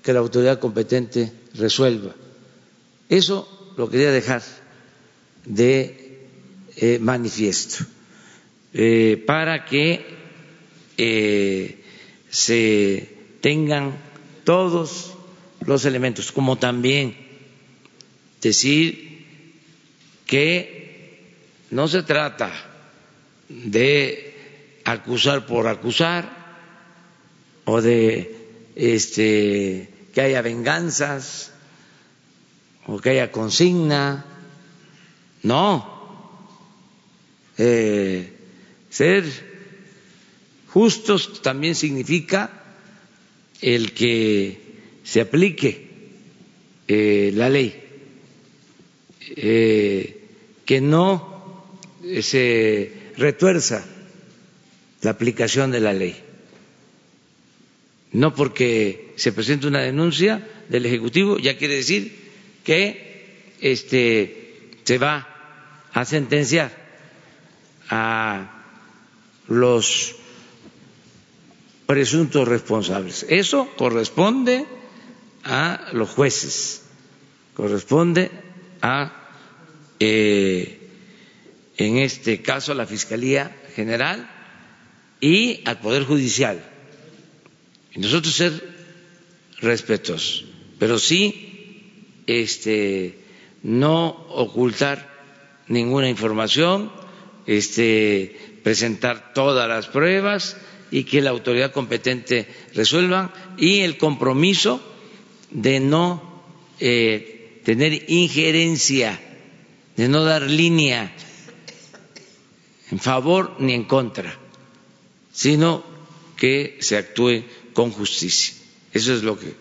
que la autoridad competente resuelva. Eso lo quería dejar de eh, manifiesto, eh, para que eh, se tengan todos los elementos, como también decir que no se trata de acusar por acusar o de este, que haya venganzas o que haya consigna. No. Eh, ser justos también significa el que se aplique eh, la ley, eh, que no se retuerza la aplicación de la ley. No porque se presente una denuncia del Ejecutivo ya quiere decir que este, se va a sentenciar a los presuntos responsables. Eso corresponde a los jueces, corresponde a, eh, en este caso, a la Fiscalía General y al Poder Judicial. Y nosotros ser respetuosos, pero sí este, no ocultar ninguna información, este, presentar todas las pruebas y que la autoridad competente resuelva y el compromiso de no eh, tener injerencia, de no dar línea en favor ni en contra, sino que se actúe con justicia. Eso es lo que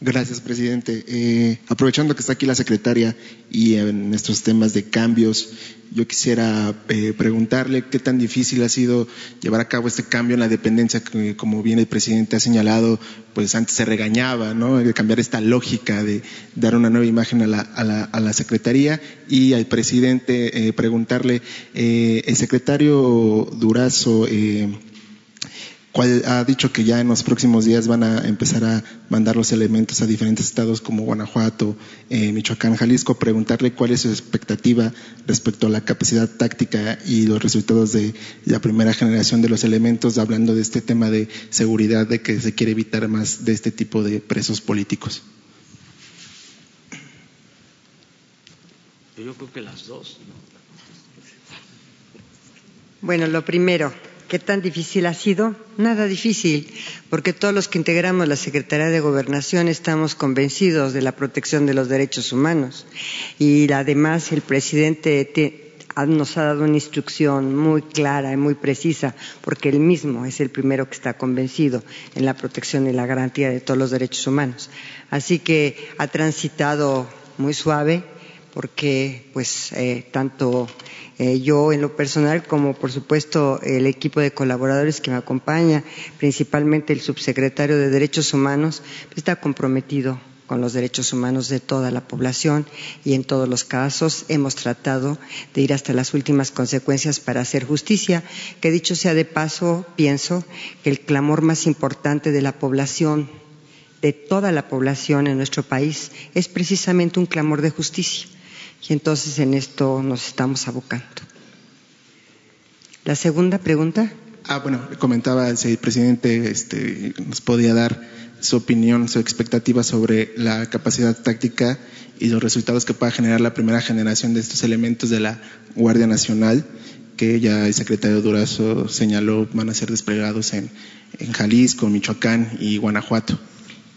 Gracias, presidente. Eh, aprovechando que está aquí la secretaria y en estos temas de cambios, yo quisiera eh, preguntarle qué tan difícil ha sido llevar a cabo este cambio en la dependencia, que como bien el presidente ha señalado, pues antes se regañaba, ¿no? De cambiar esta lógica de dar una nueva imagen a la, a la, a la secretaría y al presidente eh, preguntarle, eh, el secretario Durazo, eh, cual ha dicho que ya en los próximos días van a empezar a mandar los elementos a diferentes estados como Guanajuato, eh, Michoacán, Jalisco, preguntarle cuál es su expectativa respecto a la capacidad táctica y los resultados de la primera generación de los elementos, hablando de este tema de seguridad, de que se quiere evitar más de este tipo de presos políticos. Yo creo que las dos. Bueno, lo primero, ¿Qué tan difícil ha sido? Nada difícil, porque todos los que integramos la Secretaría de Gobernación estamos convencidos de la protección de los derechos humanos. Y además el presidente nos ha dado una instrucción muy clara y muy precisa, porque él mismo es el primero que está convencido en la protección y la garantía de todos los derechos humanos. Así que ha transitado muy suave, porque pues eh, tanto eh, yo en lo personal, como por supuesto el equipo de colaboradores que me acompaña, principalmente el subsecretario de Derechos Humanos, está comprometido con los derechos humanos de toda la población y en todos los casos hemos tratado de ir hasta las últimas consecuencias para hacer justicia, que dicho sea de paso, pienso que el clamor más importante de la población, de toda la población en nuestro país, es precisamente un clamor de justicia y entonces en esto nos estamos abocando. La segunda pregunta. Ah, bueno, comentaba si el presidente este, nos podía dar su opinión, su expectativa sobre la capacidad táctica y los resultados que pueda generar la primera generación de estos elementos de la Guardia Nacional, que ya el secretario Durazo señaló van a ser desplegados en, en Jalisco, Michoacán y Guanajuato.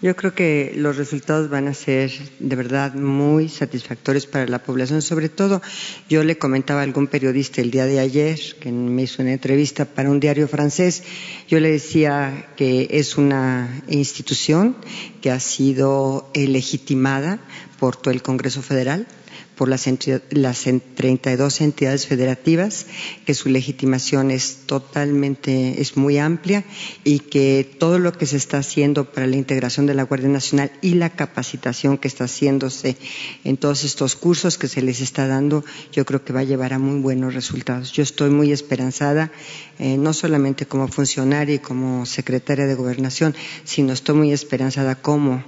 Yo creo que los resultados van a ser de verdad muy satisfactorios para la población. Sobre todo, yo le comentaba a algún periodista el día de ayer, que me hizo una entrevista para un diario francés, yo le decía que es una institución que ha sido legitimada por todo el Congreso Federal, por las, las 32 entidades federativas, que su legitimación es totalmente, es muy amplia y que todo lo que se está haciendo para la integración de la Guardia Nacional y la capacitación que está haciéndose en todos estos cursos que se les está dando, yo creo que va a llevar a muy buenos resultados. Yo estoy muy esperanzada, eh, no solamente como funcionaria y como secretaria de Gobernación, sino estoy muy esperanzada como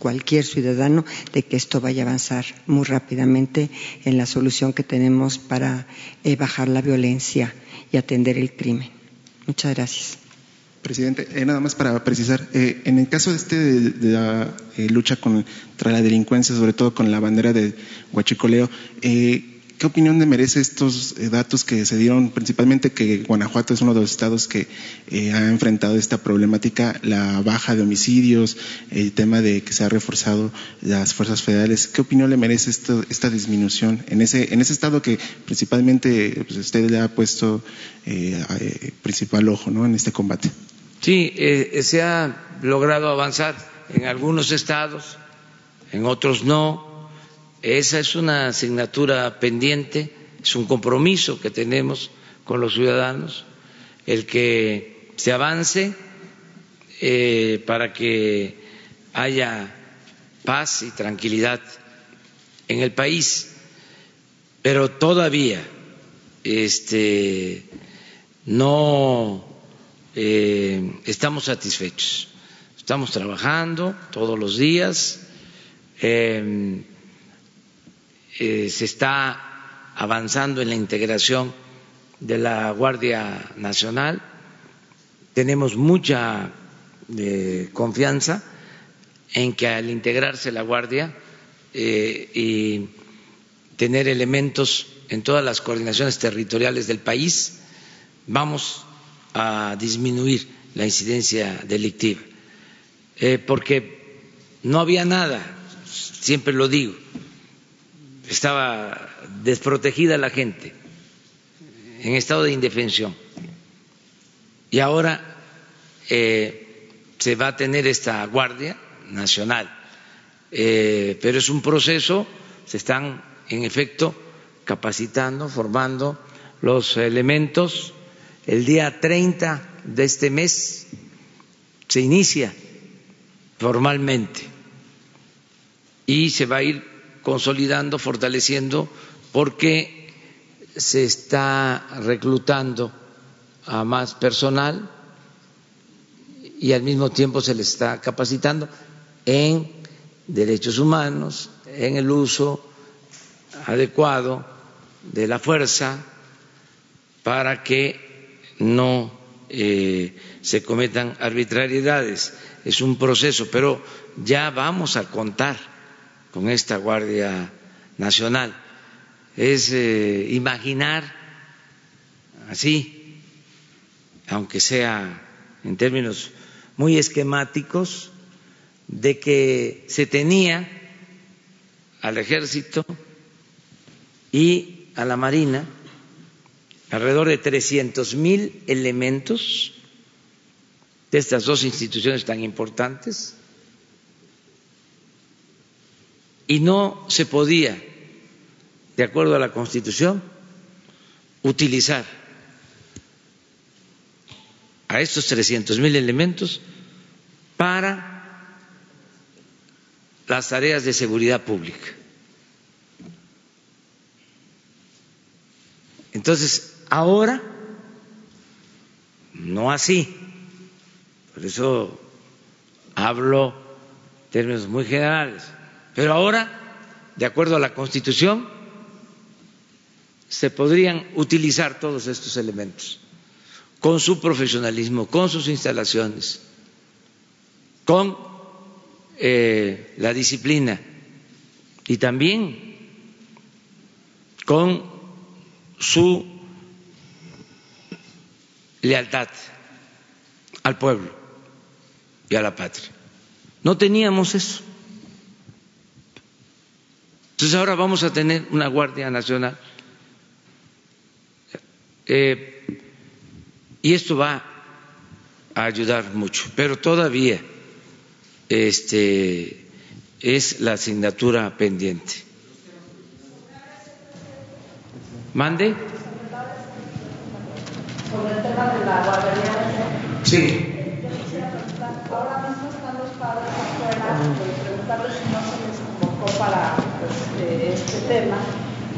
cualquier ciudadano de que esto vaya a avanzar muy rápidamente en la solución que tenemos para eh, bajar la violencia y atender el crimen. Muchas gracias. Presidente, eh, nada más para precisar, eh, en el caso de, este, de, la lucha contra la delincuencia, sobre todo con la bandera de huachicoleo, ¿Qué opinión le merece estos eh, datos que se dieron, principalmente que Guanajuato es uno de los estados que eh, ha enfrentado esta problemática, la baja de homicidios, el tema de que se ha reforzado las fuerzas federales? ¿Qué opinión le merece esto, esta disminución en ese, estado que principalmente pues, usted le ha puesto eh, principal ojo en este combate? Sí, se ha logrado avanzar en algunos estados, en otros no esa es una asignatura pendiente, es un compromiso que tenemos con los ciudadanos, el que se avance eh, para que haya paz y tranquilidad en el país, pero todavía este, no eh, estamos satisfechos. Estamos trabajando todos los días. Eh, eh, se está avanzando en la integración de la Guardia Nacional. Tenemos mucha eh, confianza en que al integrarse la Guardia eh, y tener elementos en todas las coordinaciones territoriales del país, vamos a disminuir la incidencia delictiva. porque no había nada, siempre lo digo, estaba desprotegida la gente, en estado de indefensión. Y ahora eh, se va a tener esta Guardia Nacional, eh, pero es un proceso, se están en efecto capacitando, formando los elementos. El día 30 de este mes se inicia formalmente y se va a ir consolidando, fortaleciendo, porque se está reclutando a más personal y al mismo tiempo se le está capacitando en derechos humanos, en el uso adecuado de la fuerza para que no eh, se cometan arbitrariedades. Es un proceso, pero ya vamos a contar con esta Guardia Nacional. Es eh, imaginar así, aunque sea en términos muy esquemáticos, de que se tenía al ejército y a la marina alrededor de trescientos mil elementos de estas dos instituciones tan importantes y no se podía, de acuerdo a la Constitución, utilizar a estos trescientos mil elementos para las tareas de seguridad pública. Entonces, ahora, no así, por eso hablo en términos muy generales pero ahora, de acuerdo a la Constitución, se podrían utilizar todos estos elementos con su profesionalismo, con sus instalaciones, con eh, la disciplina y también con su lealtad al pueblo y a la patria. No teníamos eso. Entonces ahora vamos a tener una Guardia Nacional. Eh, y esto va a ayudar mucho, pero todavía este, es la asignatura pendiente. ¿Mande? Sobre el tema de la guardería. Sí. Ahora mismo están los padres afuera, preguntarles si no se les convocó para este tema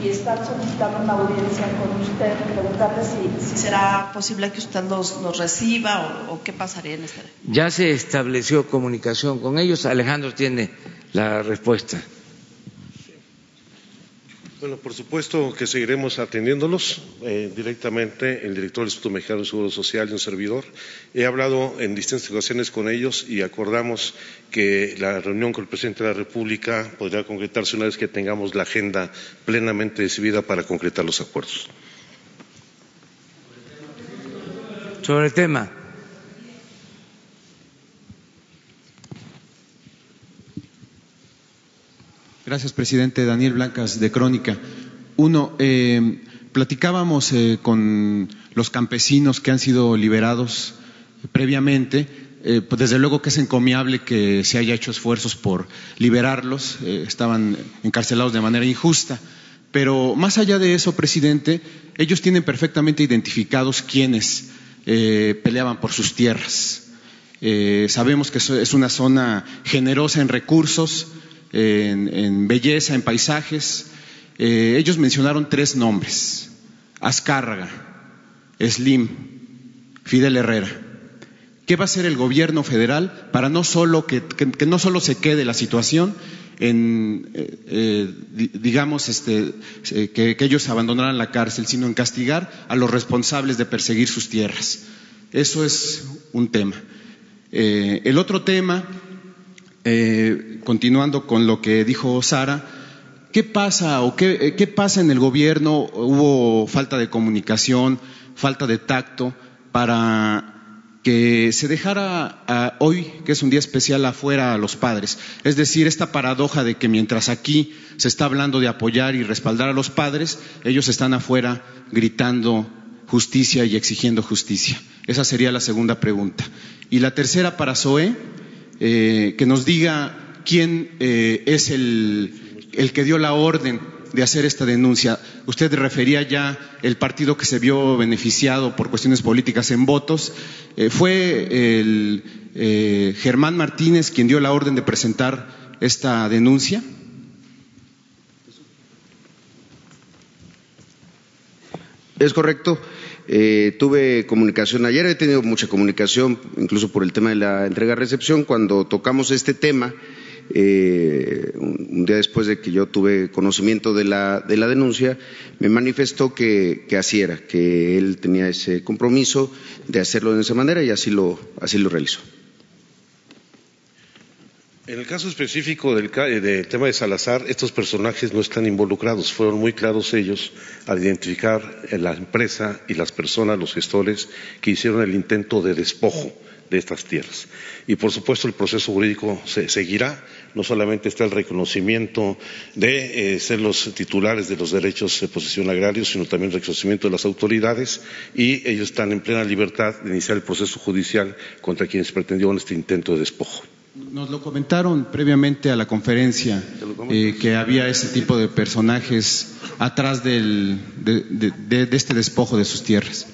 y estar solicitando una audiencia con usted, preguntarle si, si será posible que usted nos, nos reciba o, qué pasaría en este. Ya se estableció comunicación con ellos. Alejandro tiene la respuesta. Bueno, por supuesto que seguiremos atendiéndolos eh, directamente, el director del Instituto Mexicano de Seguro Social y un servidor. He hablado en distintas ocasiones con ellos y acordamos que la reunión con el presidente de la República podrá concretarse una vez que tengamos la agenda plenamente decidida para concretar los acuerdos. Sobre el tema. Gracias, presidente. Daniel Blancas, de Crónica. Uno, eh, platicábamos eh, con los campesinos que han sido liberados previamente. Eh, pues desde luego que es encomiable que se haya hecho esfuerzos por liberarlos. estaban encarcelados de manera injusta. Pero más allá de eso, presidente, ellos tienen perfectamente identificados quiénes peleaban por sus tierras. sabemos que es una zona generosa en recursos, en, belleza, en paisajes. Eh, ellos mencionaron tres nombres, Azcárraga, Slim, Fidel Herrera. ¿Qué va a hacer el gobierno federal para no solo que, no solo se quede la situación en, eh, eh, digamos, este, que, ellos abandonaran la cárcel, sino en castigar a los responsables de perseguir sus tierras? Eso es un tema. el otro tema eh, continuando con lo que dijo Sara, ¿qué pasa o qué, eh, pasa en el gobierno? ¿Hubo falta de comunicación, falta de tacto para que se dejara hoy, que es un día especial, afuera a los padres. Es decir, esta paradoja de que mientras aquí se está hablando de apoyar y respaldar a los padres, ellos están afuera gritando justicia y exigiendo justicia. Esa sería la segunda pregunta. Y la tercera para Zoé eh, que nos diga quién eh, es el, que dio la orden de hacer esta denuncia. Usted refería ya el partido que se vio beneficiado por cuestiones políticas en votos. Eh, ¿Fue el, Germán Martínez quien dio la orden de presentar esta denuncia? Es correcto. Eh, tuve comunicación ayer, he tenido mucha comunicación, incluso por el tema de la entrega-recepción. Cuando tocamos este tema, eh, un día después de que yo tuve conocimiento de la, de la denuncia, me manifestó que, que, así era, que él tenía ese compromiso de hacerlo de esa manera y así lo, así lo realizó. En el caso específico del, tema de Salazar, estos personajes no están involucrados. Fueron muy claros ellos al identificar la empresa y las personas, los gestores, que hicieron el intento de despojo de estas tierras. Y por supuesto el proceso jurídico se seguirá. No solamente está el reconocimiento de eh, ser los titulares de los derechos de posesión agraria, sino también el reconocimiento de las autoridades y ellos están en plena libertad de iniciar el proceso judicial contra quienes pretendieron este intento de despojo. Nos lo comentaron previamente a la conferencia eh, que había ese tipo de personajes atrás del, de, este despojo de sus tierras.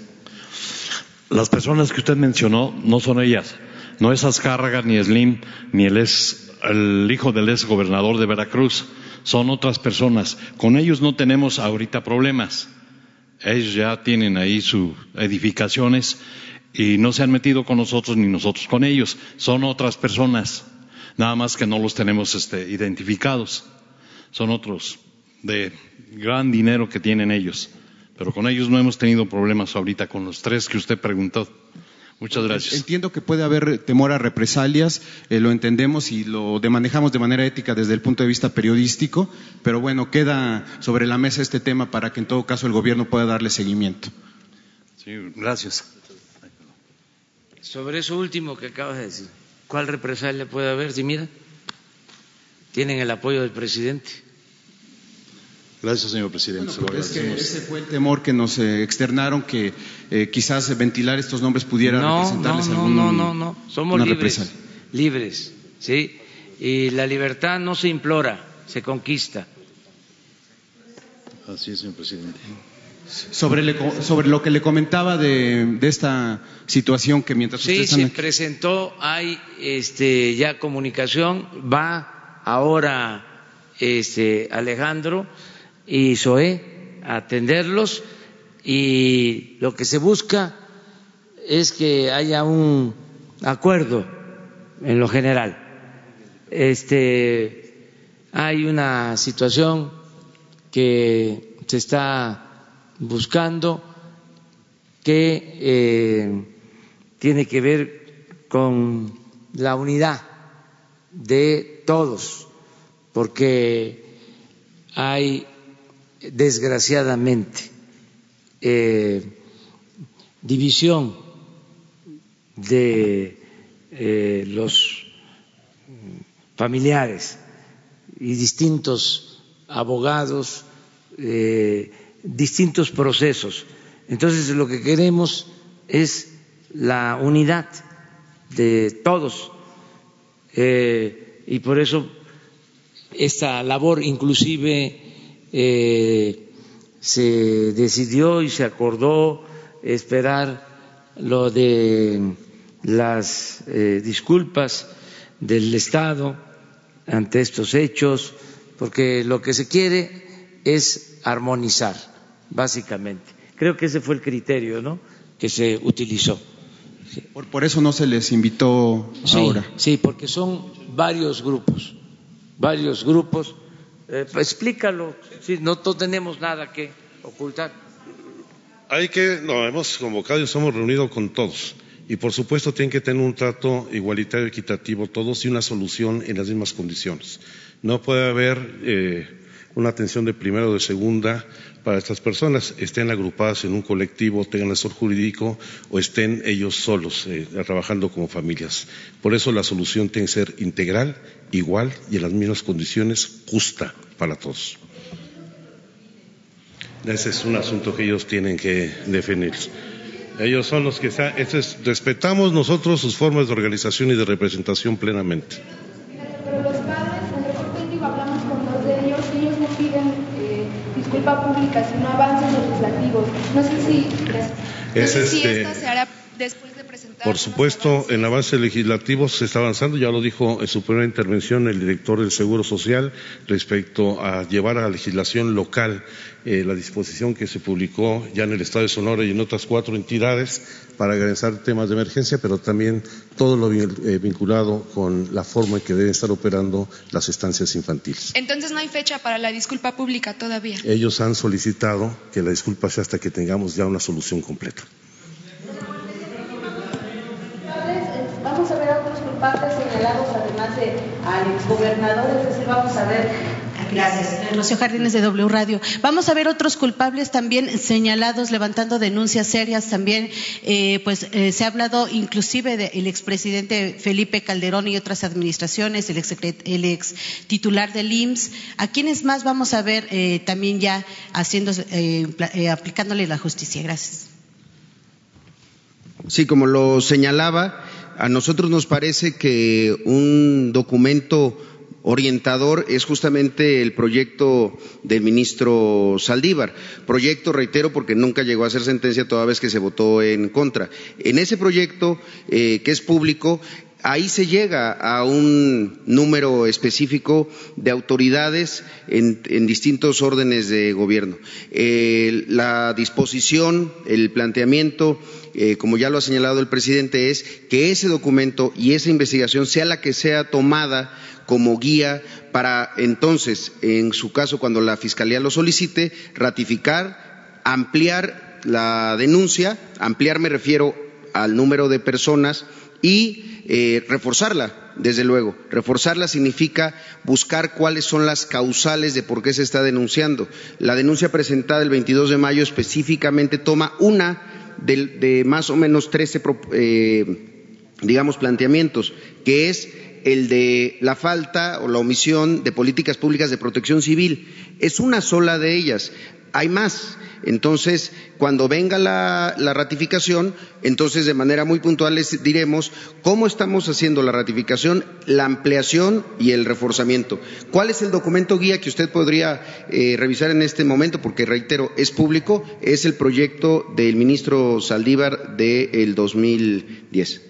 Las personas que usted mencionó no son ellas. No es Azcárraga, ni Slim, ni el, es, el hijo del ex gobernador de Veracruz. Son otras personas. Con ellos no tenemos ahorita problemas. Ellos ya tienen ahí sus edificaciones y no se han metido con nosotros ni nosotros con ellos. Son otras personas, nada más que no los tenemos este, identificados. Son otros de gran dinero que tienen ellos. Pero con ellos no hemos tenido problemas ahorita con los tres que usted preguntó. Muchas gracias. Entiendo que puede haber temor a represalias, eh, lo entendemos y lo manejamos de manera ética desde el punto de vista periodístico, pero bueno, queda sobre la mesa este tema para que en todo caso el gobierno pueda darle seguimiento. Sí, gracias. Sobre eso último que acabas de decir, ¿cuál represalia puede haber? Si mira, tienen el apoyo del presidente. Gracias, señor presidente. Pues ese fue el temor que nos eh, externaron, que eh, quizás ventilar estos nombres pudiera representarles no, no, no, no, no, somos libres, libres, sí, y la libertad no se implora, se conquista. Así es, señor presidente. Sobre, lo que le comentaba de, esta situación que mientras sí, se presentó, hay este, ya comunicación, va ahora este, Alejandro y Zoé a atenderlos y lo que se busca es que haya un acuerdo en lo general. Este, hay una situación que se está buscando que eh, tiene que ver con la unidad de todos, porque hay desgraciadamente eh, división de eh, los familiares y distintos abogados, distintos procesos. Entonces lo que queremos es la unidad de todos eh, y por eso esta labor inclusive eh, se decidió y se acordó esperar lo de las eh, disculpas del Estado ante estos hechos, porque lo que se quiere es armonizar, básicamente. Creo que ese fue el criterio ¿no? que se utilizó. Por, por, eso no se les invitó sí, ahora. Sí, porque son varios grupos, varios grupos. Eh, explícalo, sí, no, no tenemos nada que ocultar. Hay que, no, hemos convocado y nos hemos reunido con todos. Y por supuesto tienen que tener un trato igualitario, equitativo todos y una solución en las mismas condiciones. No puede haber eh, una atención de primera o de segunda para estas personas, estén agrupadas en un colectivo, tengan asesor jurídico o estén ellos solos eh, trabajando como familias. Por eso la solución tiene que ser integral, igual y en las mismas condiciones, justa para todos. Ese es un asunto que ellos tienen que definir. Ellos son los que están. Es, respetamos nosotros sus formas de organización y de representación plenamente. Pero los padres, en el reporte hablamos con dos de ellos, ellos no piden eh, disculpa pública, sino avances legislativos. No sé si, no es sé este, si esta se hará después de presentar. Por supuesto, en avances legislativos se está avanzando, ya lo dijo en su primera intervención el director del Seguro Social respecto a llevar a la legislación local eh, la disposición que se publicó ya en el Estado de Sonora y en otras cuatro entidades para garantizar temas de emergencia, pero también todo lo eh, vinculado con la forma en que deben estar operando las estancias infantiles. Entonces no hay fecha para la disculpa pública todavía. Ellos han solicitado que la disculpa sea hasta que tengamos ya una solución completa. Vamos a ver a otros culpables señalados, además de al exgobernador, es decir, vamos a ver Gracias. Rocío Jardines de W Radio. Vamos a ver otros culpables también señalados, levantando denuncias serias también. Eh, pues eh, se ha hablado inclusive del expresidente Felipe Calderón y otras administraciones, el ex, el ex titular del IMSS. ¿A quiénes más vamos a ver eh, también ya haciendo, aplicándole la justicia? Gracias. Sí, como lo señalaba, a nosotros nos parece que un documento orientador es justamente el proyecto del ministro Saldívar. Proyecto, reitero, porque nunca llegó a ser sentencia toda vez que se votó en contra. En ese proyecto, eh, que es público, ahí se llega a un número específico de autoridades en, distintos órdenes de gobierno. Eh, la disposición, el planteamiento, eh, como ya lo ha señalado el presidente, es que ese documento y esa investigación sea la que sea tomada como guía para entonces, en su caso, cuando la Fiscalía lo solicite, ratificar, ampliar la denuncia, ampliar me refiero al número de personas y eh, reforzarla, desde luego. Reforzarla significa buscar cuáles son las causales de por qué se está denunciando. La denuncia presentada el 22 de mayo específicamente toma una de, más o menos 13, eh, digamos, planteamientos, que es el de la falta o la omisión de políticas públicas de protección civil. Es una sola de ellas. Hay más. Entonces, cuando venga la, ratificación, entonces de manera muy puntual les diremos cómo estamos haciendo la ratificación, la ampliación y el reforzamiento. ¿Cuál es el documento guía que usted podría eh, revisar en este momento? Porque, reitero, es público, es el proyecto del ministro Saldívar del 2010.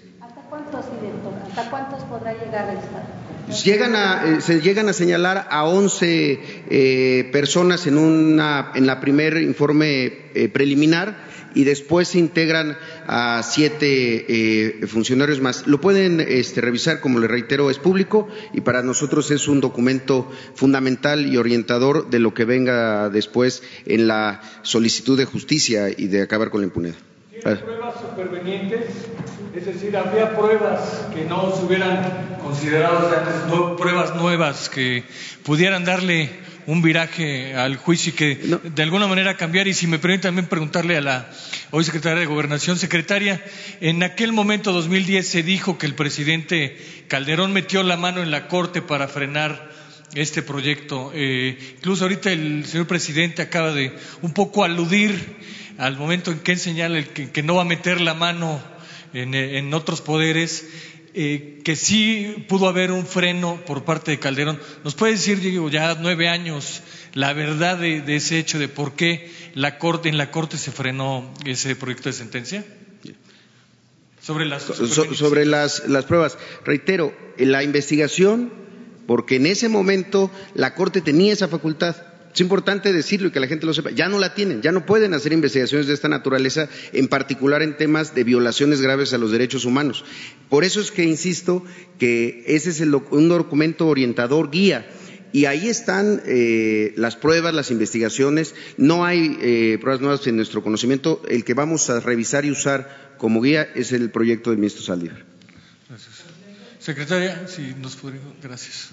¿Hasta cuántos podrá llegar a estar? Pues llegan a, eh, se llegan a señalar a 11 eh, personas en, una, en la primer informe eh, preliminar y después se integran a siete eh, funcionarios más. Lo pueden este, revisar, como le reitero, es público y para nosotros es un documento fundamental y orientador de lo que venga después en la solicitud de justicia y de acabar con la impunidad. ¿Tiene pruebas supervenientes? Es decir, habría pruebas que no se hubieran considerado antes, no, pruebas nuevas que pudieran darle un viraje al juicio y que de alguna manera cambiar. Y si me permite también preguntarle a la hoy secretaria de Gobernación, secretaria, en aquel momento 2010 se dijo que el presidente Calderón metió la mano en la Corte para frenar este proyecto. Eh, incluso ahorita el señor presidente acaba de un poco aludir al momento en que señala que, que no va a meter la mano en, en otros poderes eh, que sí pudo haber un freno por parte de Calderón. ¿Nos puede decir, digo, ya nueve años, la verdad de, de ese hecho, de por qué la corte, en la Corte se frenó ese proyecto de sentencia? Sobre las, So- sobre las, las pruebas. Reitero, la investigación, porque en ese momento la Corte tenía esa facultad. Es importante decirlo y que la gente lo sepa. Ya no la tienen, ya no pueden hacer investigaciones de esta naturaleza, en particular en temas de violaciones graves a los derechos humanos. Por eso es que insisto que ese es el un documento orientador, guía. Y ahí están eh, las pruebas, las investigaciones. No hay eh, pruebas nuevas en nuestro conocimiento. El que vamos a revisar y usar como guía es el proyecto del ministro Saldívar. Gracias. Secretaria, si nos podría. Gracias.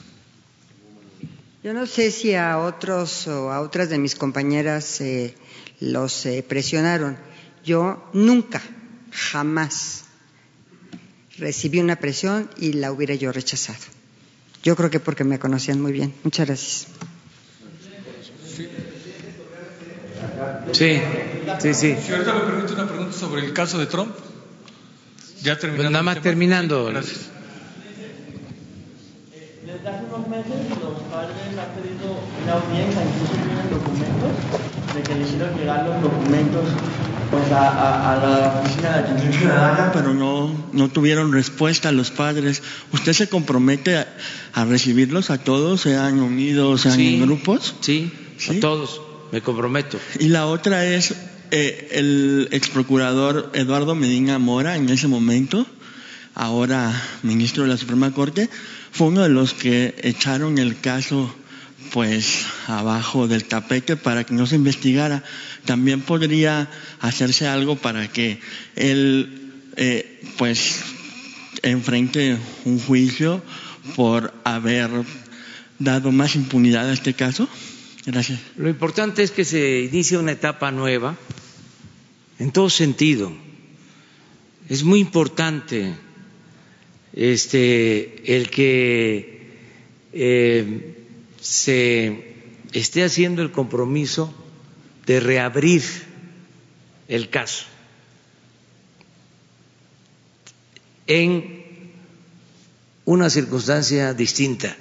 Yo no sé si a otros o a otras de mis compañeras eh, los eh, presionaron. Yo nunca, jamás recibí una presión y la hubiera yo rechazado. Yo creo que porque me conocían muy bien. Muchas gracias. Sí, sí, sí. Si ahorita me permite una pregunta sobre el caso de Trump. Ya terminando. Pues nada más terminando. Gracias. Desde hace unos meses los padres han pedido una audiencia, incluso tienen documentos, de que les hicieron llegar los documentos pues, a, a- a la Oficina de Atención Ciudadana, pero no, no tuvieron respuesta a los padres. ¿Usted se compromete a, a recibirlos a todos, sean unidos, sean Sí, en grupos? Sí, a todos, me comprometo. Y la otra es eh, el ex procurador Eduardo Medina Mora, en ese momento, ahora ministro de la Suprema Corte, fue uno de los que echaron el caso pues abajo del tapete para que no se investigara. También podría hacerse algo para que él eh, pues enfrente un juicio por haber dado más impunidad a este caso. Gracias. Lo importante es que se inicie una etapa nueva en todo sentido. Es muy importante este, el que eh, se esté haciendo el compromiso de reabrir el caso en una circunstancia distinta,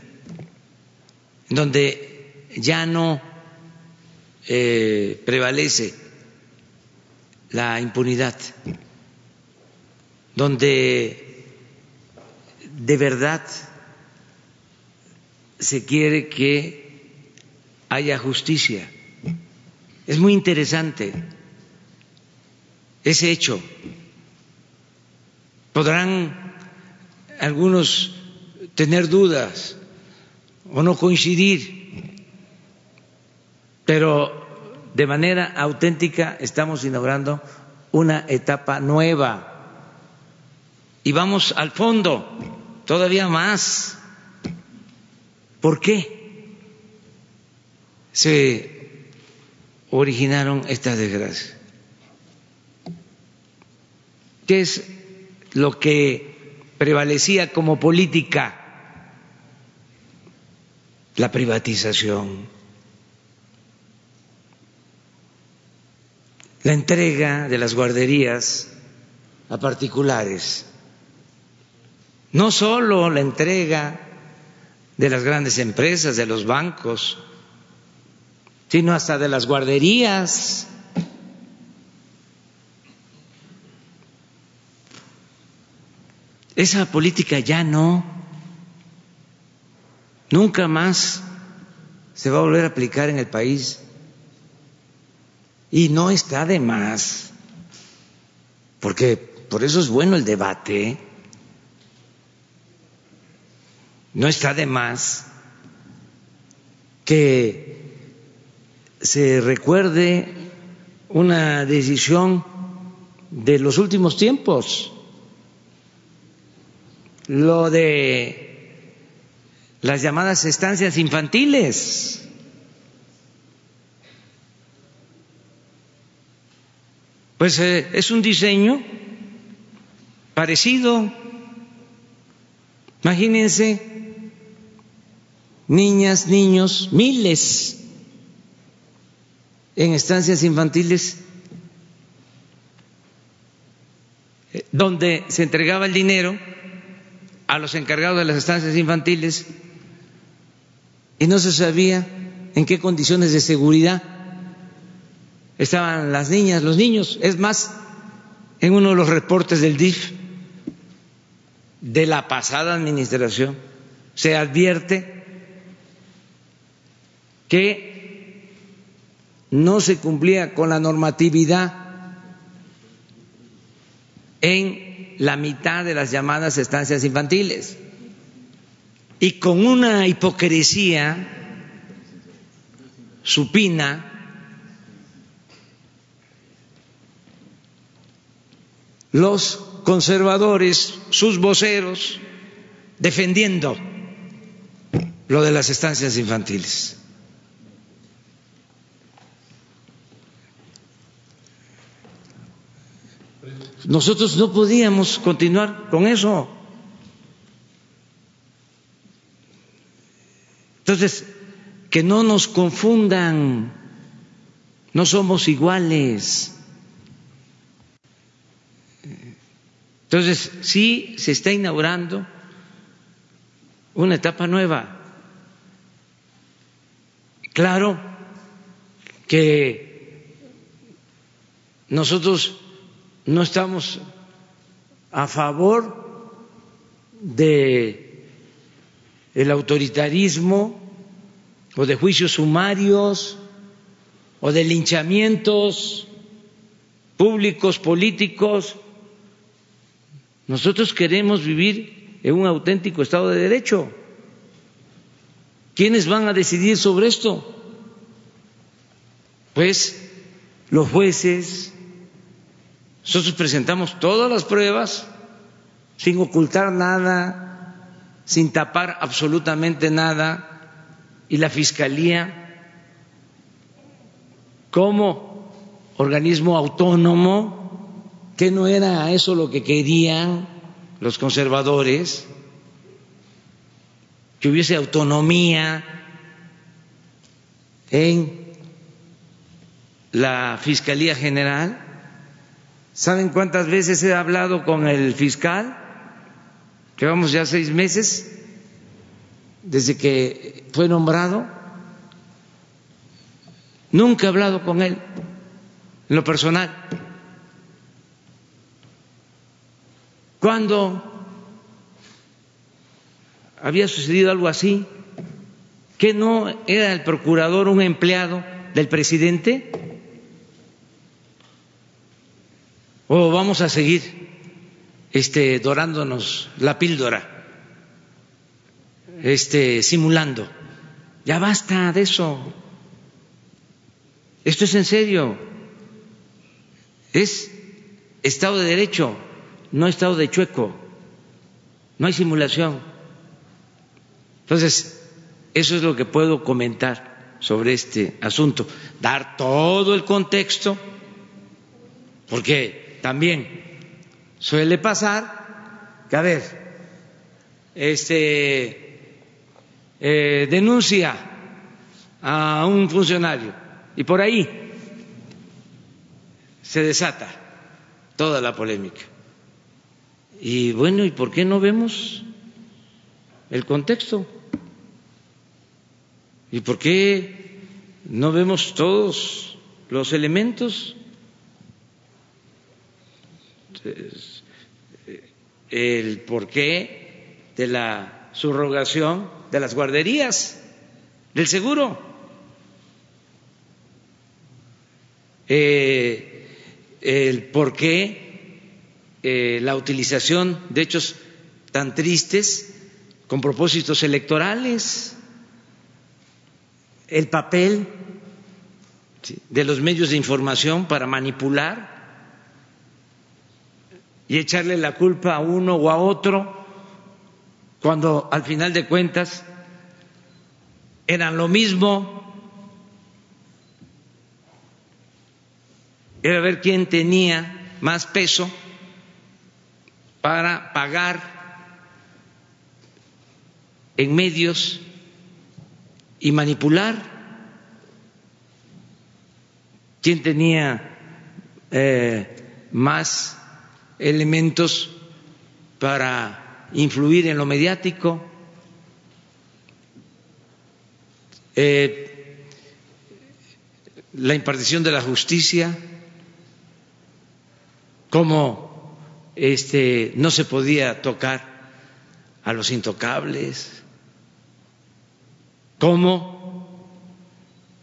donde ya no eh, prevalece la impunidad, donde de verdad se quiere que haya justicia. Es muy interesante ese hecho. Podrán algunos tener dudas o no coincidir, pero de manera auténtica estamos inaugurando una etapa nueva y vamos al fondo, todavía más. ¿Por qué se originaron estas desgracias? ¿Qué es lo que prevalecía como política? La privatización, la entrega de las guarderías a particulares, no solo la entrega de las grandes empresas, de los bancos, sino hasta de las guarderías. Esa política ya no. Nunca más se va a volver a aplicar en el país. Y no está de más, porque por eso es bueno el debate. No está de más que se recuerde una decisión de los últimos tiempos, lo de las llamadas estancias infantiles. Pues eh, es un diseño parecido. Imagínense, niñas, niños, miles en estancias infantiles eh, donde se entregaba el dinero a los encargados de las estancias infantiles y no se sabía en qué condiciones de seguridad estaban las niñas, los niños. Es más, en uno de los reportes del DIF de la pasada administración se advierte que no se cumplía con la normatividad en la mitad de las llamadas estancias infantiles y con una hipocresía supina los conservadores, sus voceros, defendiendo lo de las estancias infantiles. Nosotros no podíamos continuar con eso. Entonces, que no nos confundan, no somos iguales. Entonces, sí se está inaugurando una etapa nueva. Claro que nosotros no estamos a favor de el autoritarismo o de juicios sumarios o de linchamientos públicos políticos nosotros queremos vivir en un auténtico Estado de Derecho. ¿Quiénes van a decidir sobre esto? Pues los jueces. Nosotros presentamos todas las pruebas sin ocultar nada, sin tapar absolutamente nada. Y la Fiscalía, como organismo autónomo, que no era eso lo que querían los conservadores, que hubiese autonomía en la Fiscalía General. ¿Saben cuántas veces he hablado con el fiscal? Llevamos ya seis meses desde que fue nombrado. Nunca he hablado con él en lo personal. Cuando había sucedido algo así, que no era el procurador un empleado del presidente? ¿O vamos a seguir este, dorándonos la píldora, este, simulando? Ya basta de eso. Esto es en serio. Es Estado de Derecho no estado de chueco, no hay simulación. Entonces, eso es lo que puedo comentar sobre este asunto, dar todo el contexto, porque también suele pasar que, a ver, este, eh, denuncia a un funcionario y por ahí se desata toda la polémica. Y bueno, ¿y por qué no vemos el contexto? ¿Y por qué no vemos todos los elementos? El porqué de la subrogación de las guarderías del seguro. Eh, el por qué eh, la utilización de hechos tan tristes con propósitos electorales, el papel de los medios de información para manipular y echarle la culpa a uno o a otro, cuando al final de cuentas eran lo mismo. Era ver quién tenía más peso para pagar en medios y manipular. ¿Quién tenía eh, más elementos para influir en lo mediático. Eh, la impartición de la justicia, cómo este, no se podía tocar a los intocables, cómo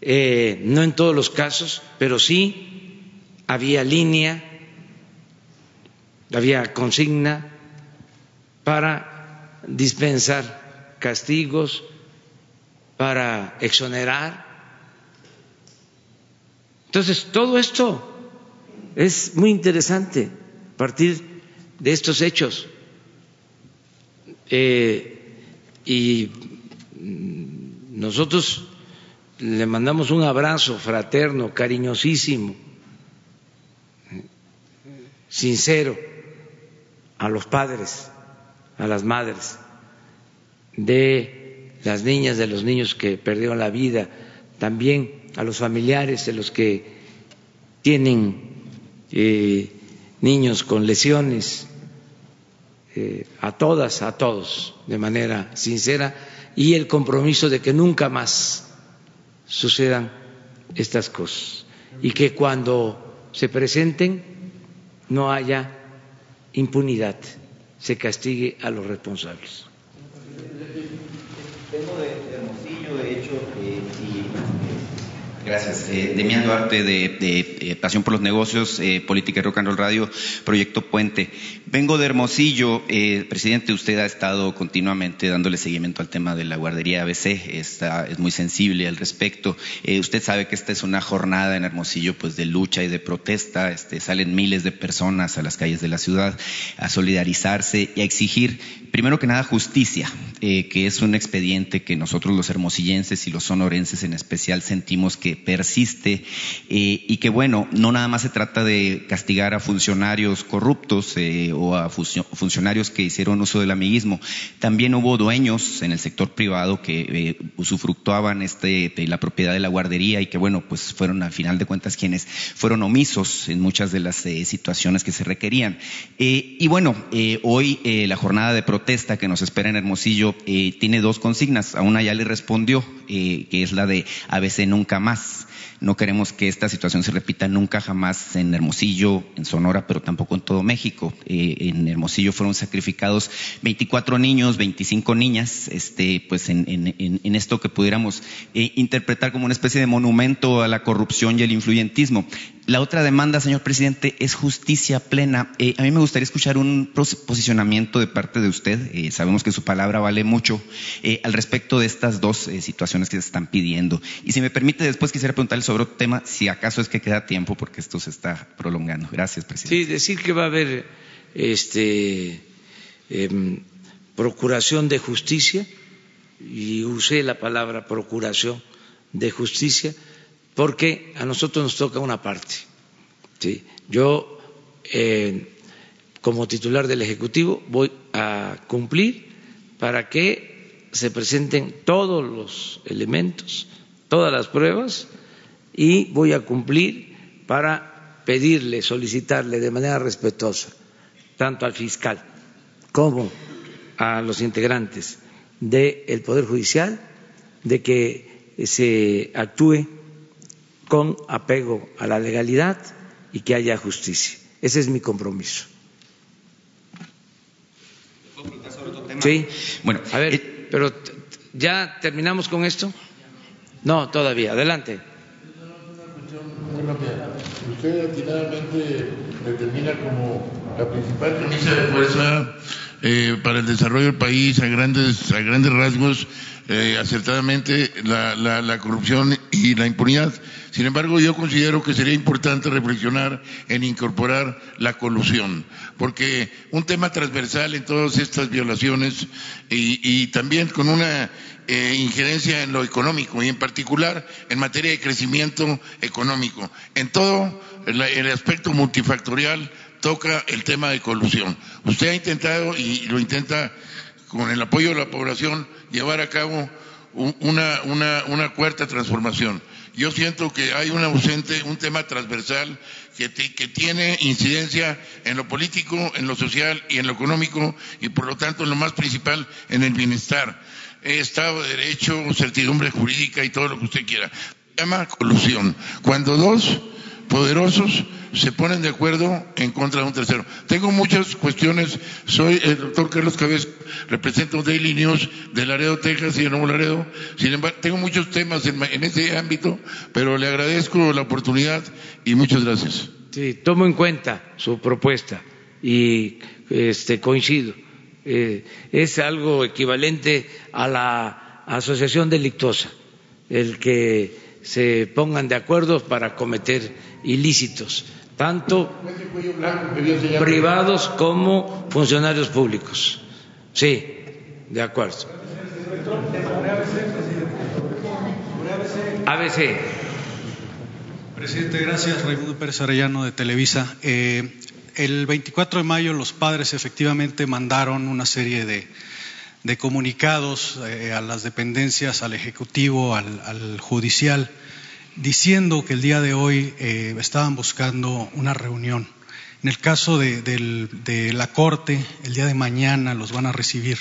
eh, no en todos los casos, pero sí había línea había consigna para dispensar castigos, para exonerar. Entonces, todo esto es muy interesante a partir de estos hechos. Eh, y nosotros le mandamos un abrazo fraterno, cariñosísimo, sincero a los padres, a las madres de las niñas, de los niños que perdieron la vida, también a los familiares de los que tienen eh, niños con lesiones, eh, a todas, a todos, de manera sincera, y el compromiso de que nunca más sucedan estas cosas y que cuando se presenten no haya impunidad, se castigue a los responsables. Tengo de, Hermosillo, de hecho, eh, Gracias. Eh, Duarte de, eh, Pasión por los Negocios, eh, Política y Rock and Roll Radio, Proyecto Puente. Vengo de Hermosillo. Eh, presidente, usted ha estado continuamente dándole seguimiento al tema de la guardería ABC. Está, es muy sensible al respecto. usted sabe que esta es una jornada en Hermosillo pues, de lucha y de protesta. Este, salen miles de personas a las calles de la ciudad a solidarizarse y a exigir, primero que nada, justicia, que es un expediente que nosotros los hermosillenses y los sonorenses en especial sentimos que persiste eh, y que, bueno, no nada más se trata de castigar a funcionarios corruptos eh, o a funcionarios que hicieron uso del amiguismo. También hubo dueños en el sector privado que eh, usufructuaban este, la propiedad de la guardería y que, bueno, pues fueron al final de cuentas quienes fueron omisos en muchas de las situaciones que se requerían. y bueno, hoy la jornada de protesta que nos espera en Hermosillo tiene dos consignas. A una ya le respondió, que es la de ABC nunca más no queremos que esta situación se repita nunca jamás en Hermosillo, en Sonora, pero tampoco en todo México. Eh, en Hermosillo fueron sacrificados 24 niños, 25 niñas, este, pues en, esto que pudiéramos eh, interpretar como una especie de monumento a la corrupción y el influyentismo. La otra demanda, señor presidente, es justicia plena. Eh, a mí me gustaría escuchar un posicionamiento de parte de usted. sabemos que su palabra vale mucho al respecto de estas dos situaciones que se están pidiendo. Y si me permite, después quisiera preguntarle sobre otro tema, si acaso es que queda tiempo, porque esto se está prolongando. Gracias, presidente. Sí, decir que va a haber este, em, procuración de justicia, y usé la palabra procuración de justicia, porque a nosotros nos toca una parte. Yo, eh, como titular del Ejecutivo, voy a cumplir para que se presenten todos los elementos, todas las pruebas y voy a cumplir para pedirle, solicitarle de manera respetuosa, tanto al fiscal como a los integrantes del Poder Judicial, de que se actúe con apego a la legalidad y que haya justicia. Ese es mi compromiso. Sí. Bueno, a ver, pero ¿ya terminamos con esto? No, todavía. Adelante. Usted atinadamente determina como la principal premisa de fuerza eh, para el desarrollo del país a grandes, a grandes rasgos eh, acertadamente la, la, corrupción y la impunidad. Sin embargo, yo considero que sería importante reflexionar en incorporar la colusión, porque un tema transversal en todas estas violaciones y, y también con una eh, injerencia en lo económico y en particular en materia de crecimiento económico. En todo el, el aspecto multifactorial toca el tema de colusión. Usted ha intentado y lo intenta con el apoyo de la población llevar a cabo una, cuarta transformación. Yo siento que hay un ausente, un tema transversal que, tiene incidencia en lo político, en lo social y en lo económico y por lo tanto en lo más principal en el bienestar. Estado de Derecho, certidumbre jurídica y todo lo que usted quiera. Se llama colusión. Cuando dos poderosos se ponen de acuerdo en contra de un tercero. Tengo muchas cuestiones. Soy el doctor Carlos Cabez, represento Daily News de Laredo, Texas y de Nuevo Laredo. Sin embargo, tengo muchos temas en, en, ese ámbito, pero le agradezco la oportunidad y muchas gracias. Sí, tomo en cuenta su propuesta y este, coincido. Eh, es algo equivalente a la asociación delictuosa, el que se pongan de acuerdo para cometer ilícitos tanto privados como funcionarios públicos. Sí, de acuerdo. ABC. Presidente, gracias. Raimundo Pérez Arellano de Televisa. Eh, el 24 de mayo los padres efectivamente mandaron una serie de, de comunicados eh, a las dependencias, al Ejecutivo, al, al Judicial diciendo que el día de hoy eh, estaban buscando una reunión. En el caso de, la Corte, el día de mañana los van a recibir.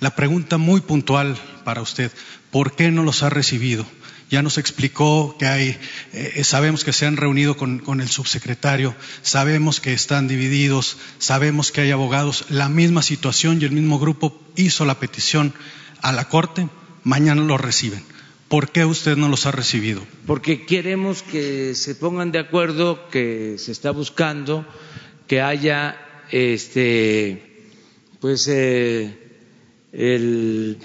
La pregunta muy puntual para usted, ¿por qué no los ha recibido? Ya nos explicó que hay, eh, sabemos que se han reunido con, con, el subsecretario, sabemos que están divididos, sabemos que hay abogados. La misma situación y el mismo grupo hizo la petición a la Corte, mañana los reciben. ¿Por qué usted no los ha recibido? Porque queremos que se pongan de acuerdo, que se está buscando que haya este pues eh, el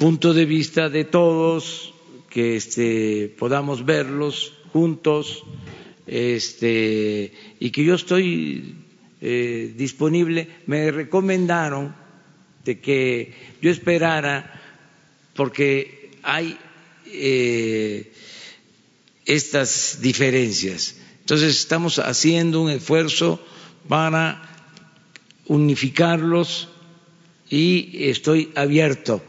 punto de vista de todos, que este podamos verlos juntos, este y que yo estoy eh, disponible. Me recomendaron de que yo esperara porque hay eh, estas diferencias. Entonces estamos haciendo un esfuerzo para unificarlos y estoy abierto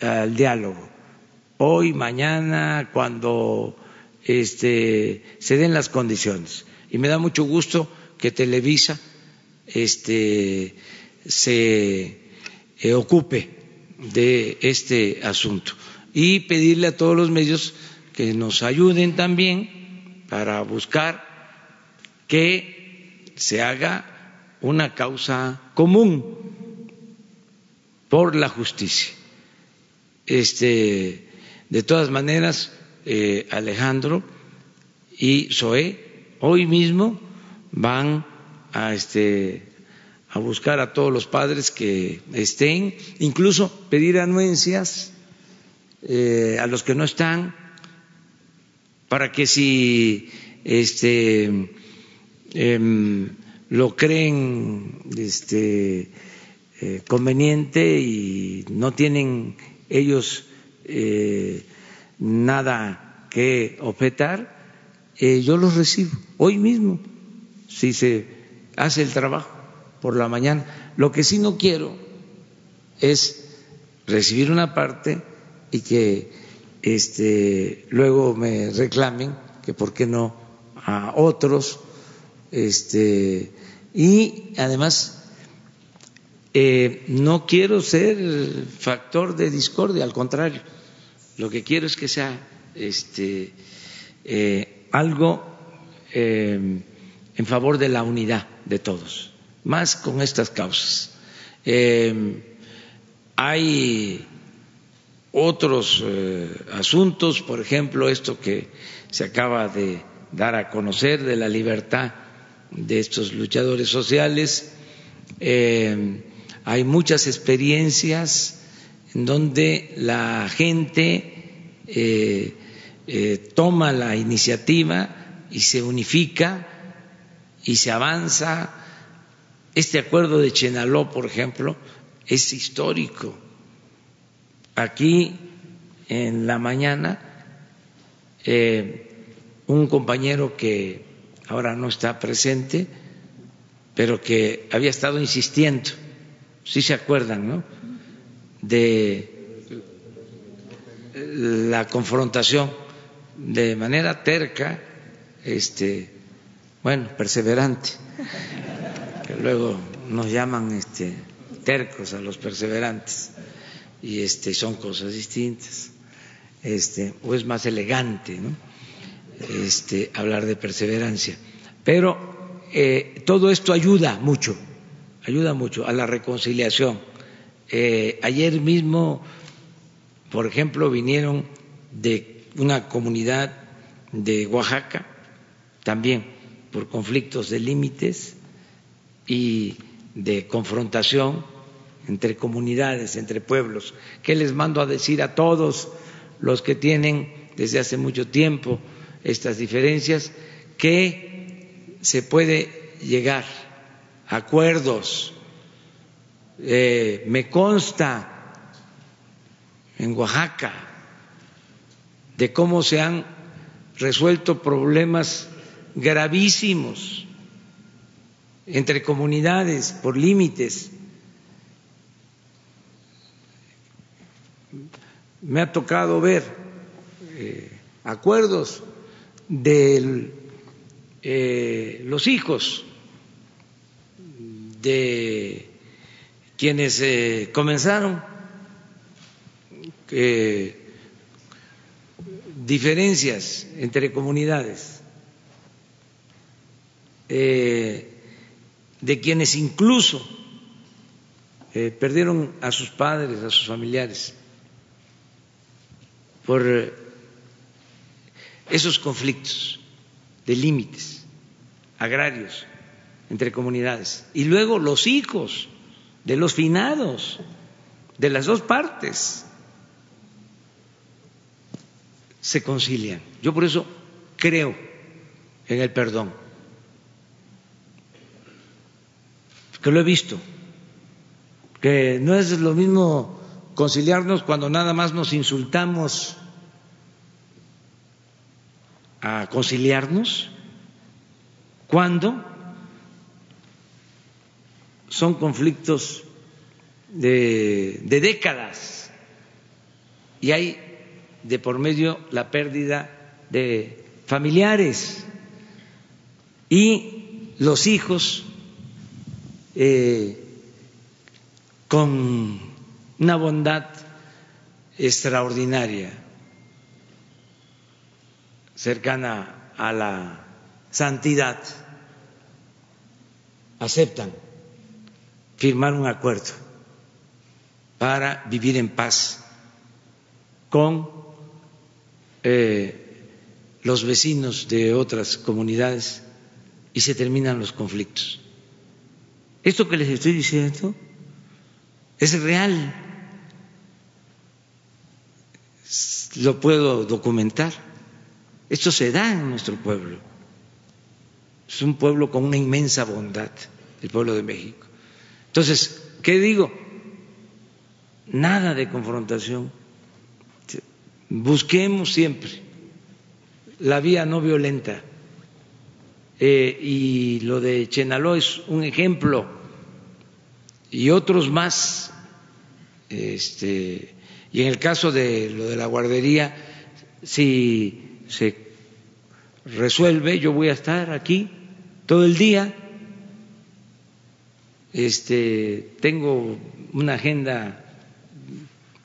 al diálogo. Hoy, mañana, cuando este, se den las condiciones. Y me da mucho gusto que Televisa este, se eh, ocupe de este asunto y pedirle a todos los medios que nos ayuden también para buscar que se haga una causa común por la justicia. Este, de todas maneras, eh, Alejandro y Zoé hoy mismo van a este a buscar a todos los padres que estén, incluso pedir anuencias eh, a los que no están, para que si este, eh, lo creen este, eh, conveniente y no tienen ellos eh, nada que objetar, eh, yo los recibo hoy mismo, si se hace el trabajo por la mañana. Lo que sí no quiero es recibir una parte y que este, luego me reclamen que por qué no a otros. Este, y además, eh, no quiero ser factor de discordia, al contrario, lo que quiero es que sea este, eh, algo eh, en favor de la unidad de todos, más con estas causas. hay otros eh, asuntos, por ejemplo, esto que se acaba de dar a conocer de la libertad de estos luchadores sociales. Eh, hay muchas experiencias en donde la gente eh, toma la iniciativa y se unifica y se avanza. Este acuerdo de Chenaló, por ejemplo, es histórico. Aquí en la mañana, eh, un compañero que ahora no está presente, pero que había estado insistiendo, si se acuerdan, ¿no? De la confrontación de manera terca, este, bueno, perseverante, que luego nos llaman este, tercos a los perseverantes y este, son cosas distintas, este, o es más elegante ¿no? este, hablar de perseverancia. Pero eh, todo esto ayuda mucho, ayuda mucho a la reconciliación. Eh, ayer mismo, por ejemplo, vinieron de una comunidad de Oaxaca, también por conflictos de límites y de confrontación entre comunidades, entre pueblos. ¿Qué les mando a decir a todos los que tienen desde hace mucho tiempo estas diferencias? Que se puede llegar a acuerdos. Eh, me consta en Oaxaca de cómo se han resuelto problemas gravísimos entre comunidades por límites. Me ha tocado ver eh, acuerdos de eh, los hijos de quienes eh, comenzaron diferencias entre comunidades eh, de quienes incluso eh, perdieron a sus padres, a sus familiares, por eh, esos conflictos de límites agrarios entre comunidades. Y luego los hijos de los finados, de las dos partes, se concilian. Yo por eso creo en el perdón. que lo he visto, que no es lo mismo conciliarnos cuando nada más nos insultamos a conciliarnos, cuando son conflictos de, de décadas y hay de por medio la pérdida de familiares y los hijos eh, con una bondad extraordinaria, cercana a la santidad, aceptan firmar un acuerdo para vivir en paz con eh, los vecinos de otras comunidades y se terminan los conflictos. Esto que les estoy diciendo es real, lo puedo documentar. Esto se da en nuestro pueblo. Es un pueblo con una inmensa bondad, el pueblo de México. Entonces, ¿qué digo? Nada de confrontación. Busquemos siempre la vía no violenta eh, y lo de Chenaló es un ejemplo y otros más. Este, y en el caso de lo de la guardería, si se resuelve, yo voy a estar aquí todo el día. Este, tengo una agenda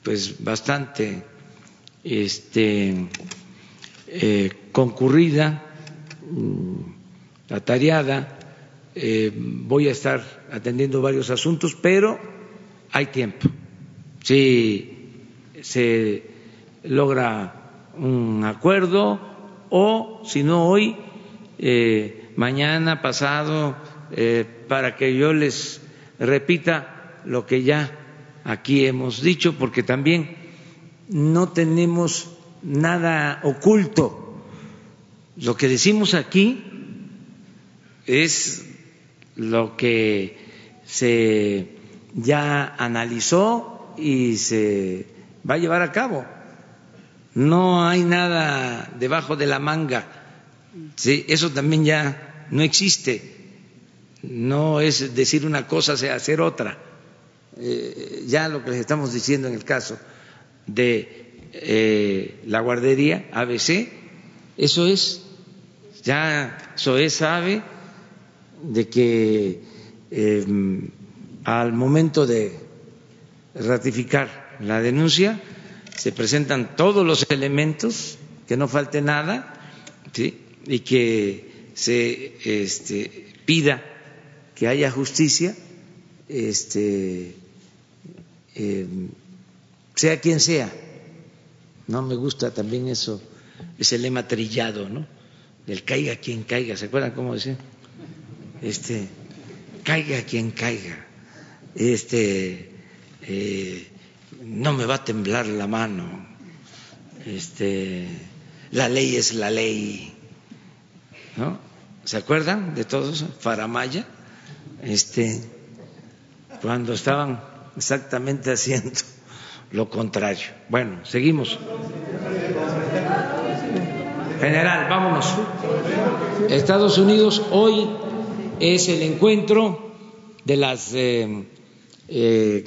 pues bastante este, eh, concurrida atareada, eh, voy a estar atendiendo varios asuntos, pero hay tiempo si se logra un acuerdo o, si no hoy, eh, mañana, pasado, eh, para que yo les repita lo que ya aquí hemos dicho, porque también no tenemos nada oculto. Lo que decimos aquí es lo que se ya analizó y se va a llevar a cabo. No hay nada debajo de la manga. Sí, eso también ya no existe. No es decir una cosa, hacer otra. Eh, ya lo que les estamos diciendo en el caso de eh, la guardería ABC, eso es, ya SOE sabe de que eh, al momento de ratificar la denuncia se presentan todos los elementos, que no falte nada, ¿sí? y que se este, pida que haya justicia, este, eh, sea quien sea. No me gusta también eso, ese lema trillado, ¿no? Del caiga quien caiga, ¿se acuerdan cómo decía? Este, caiga quien caiga, este, eh, no me va a temblar la mano, este, la ley es la ley, ¿no? ¿Se acuerdan de todos? Faramaya, este, cuando estaban exactamente haciendo lo contrario. Bueno, seguimos. General, vámonos. Estados Unidos hoy es el encuentro de las eh, eh,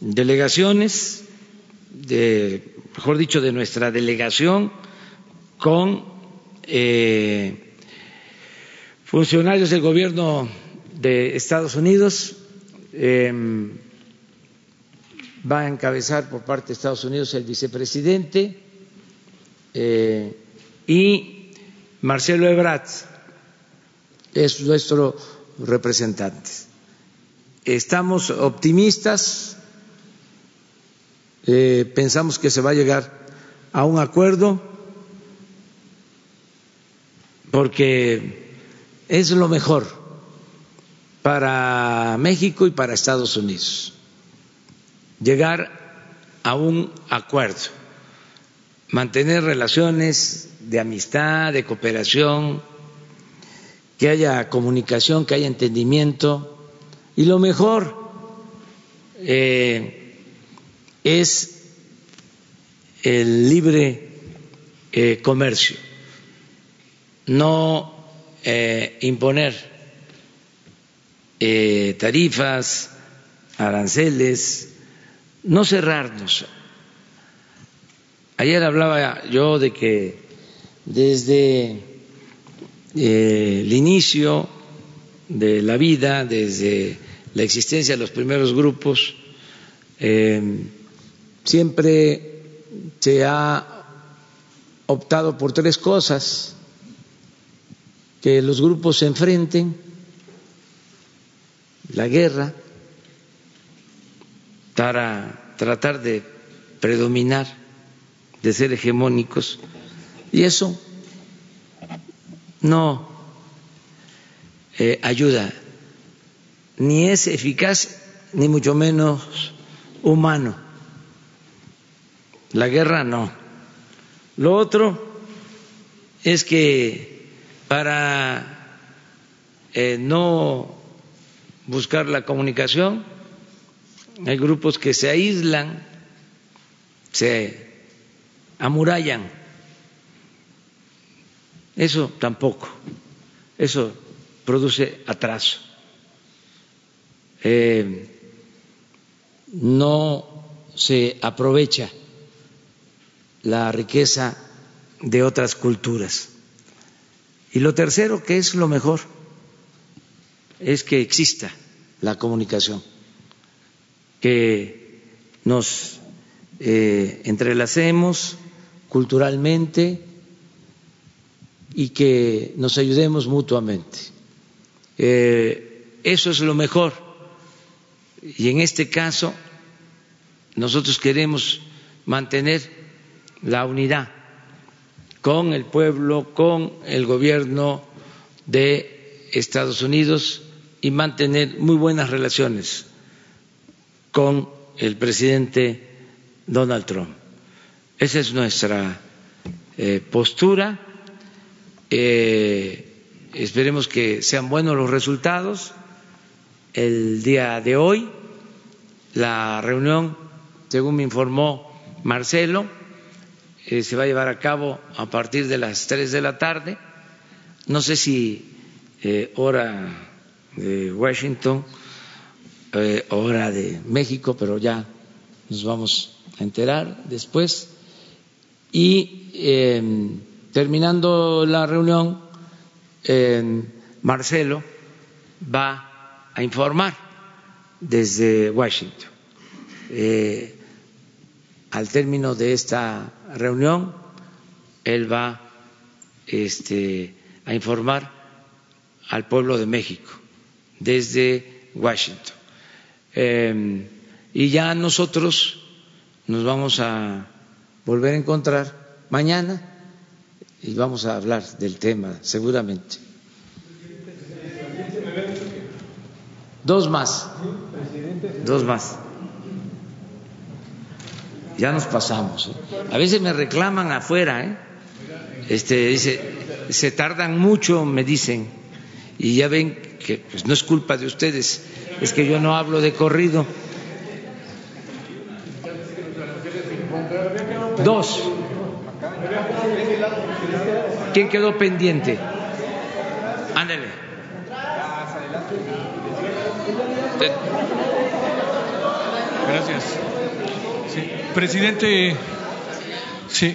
delegaciones, de, mejor dicho, de nuestra delegación con eh, funcionarios del gobierno de Estados Unidos. va a encabezar por parte de Estados Unidos el vicepresidente y Marcelo Ebrard es nuestro representante. Estamos optimistas, eh, pensamos que se va a llegar a un acuerdo porque es lo mejor para México y para Estados Unidos, llegar a un acuerdo, mantener relaciones de amistad, de cooperación, que haya comunicación, que haya entendimiento y lo mejor eh, es el libre eh, comercio, no eh, imponer tarifas, aranceles, no cerrarnos. Ayer hablaba yo de que desde el inicio de la vida, desde la existencia de los primeros grupos, eh, siempre se ha optado por tres cosas, que los grupos se enfrenten, la guerra, para tratar de predominar, de ser hegemónicos, y eso no eh, ayuda, ni es eficaz, ni mucho menos humano. La guerra no. Lo otro es que para eh, no buscar la comunicación, hay grupos que se aíslan, se amurallan eso tampoco, eso produce atraso. Eh, no se aprovecha la riqueza de otras culturas. Y lo tercero, que es lo mejor, es que exista la comunicación, que nos eh, entrelacemos culturalmente, y que nos ayudemos mutuamente. Eh, eso es lo mejor. Y en este caso nosotros queremos mantener la unidad con el pueblo, con el gobierno de Estados Unidos y mantener muy buenas relaciones con el presidente Donald Trump. Esa es nuestra eh, postura. Eh, esperemos que sean buenos los resultados. El día de hoy, la reunión, según me informó Marcelo, eh, se va a llevar a cabo a partir de las tres de la tarde. No sé si hora de Washington, hora de México, pero ya nos vamos a enterar después. Y em, terminando la reunión, em, Marcelo va a informar desde Washington. Eh, al término de esta reunión, él va este, a informar al pueblo de México desde Washington. Em, y ya nosotros nos vamos a volver a encontrar mañana y vamos a hablar del tema seguramente. Dos más. Dos más. Ya nos pasamos. ¿eh? A veces me reclaman afuera, ¿eh? Este dice, se tardan mucho, me dicen, y ya ven que pues, no es culpa de ustedes, es que yo no hablo de corrido. Dos. ¿Quién quedó pendiente? Ándale. Gracias. Presidente, sí.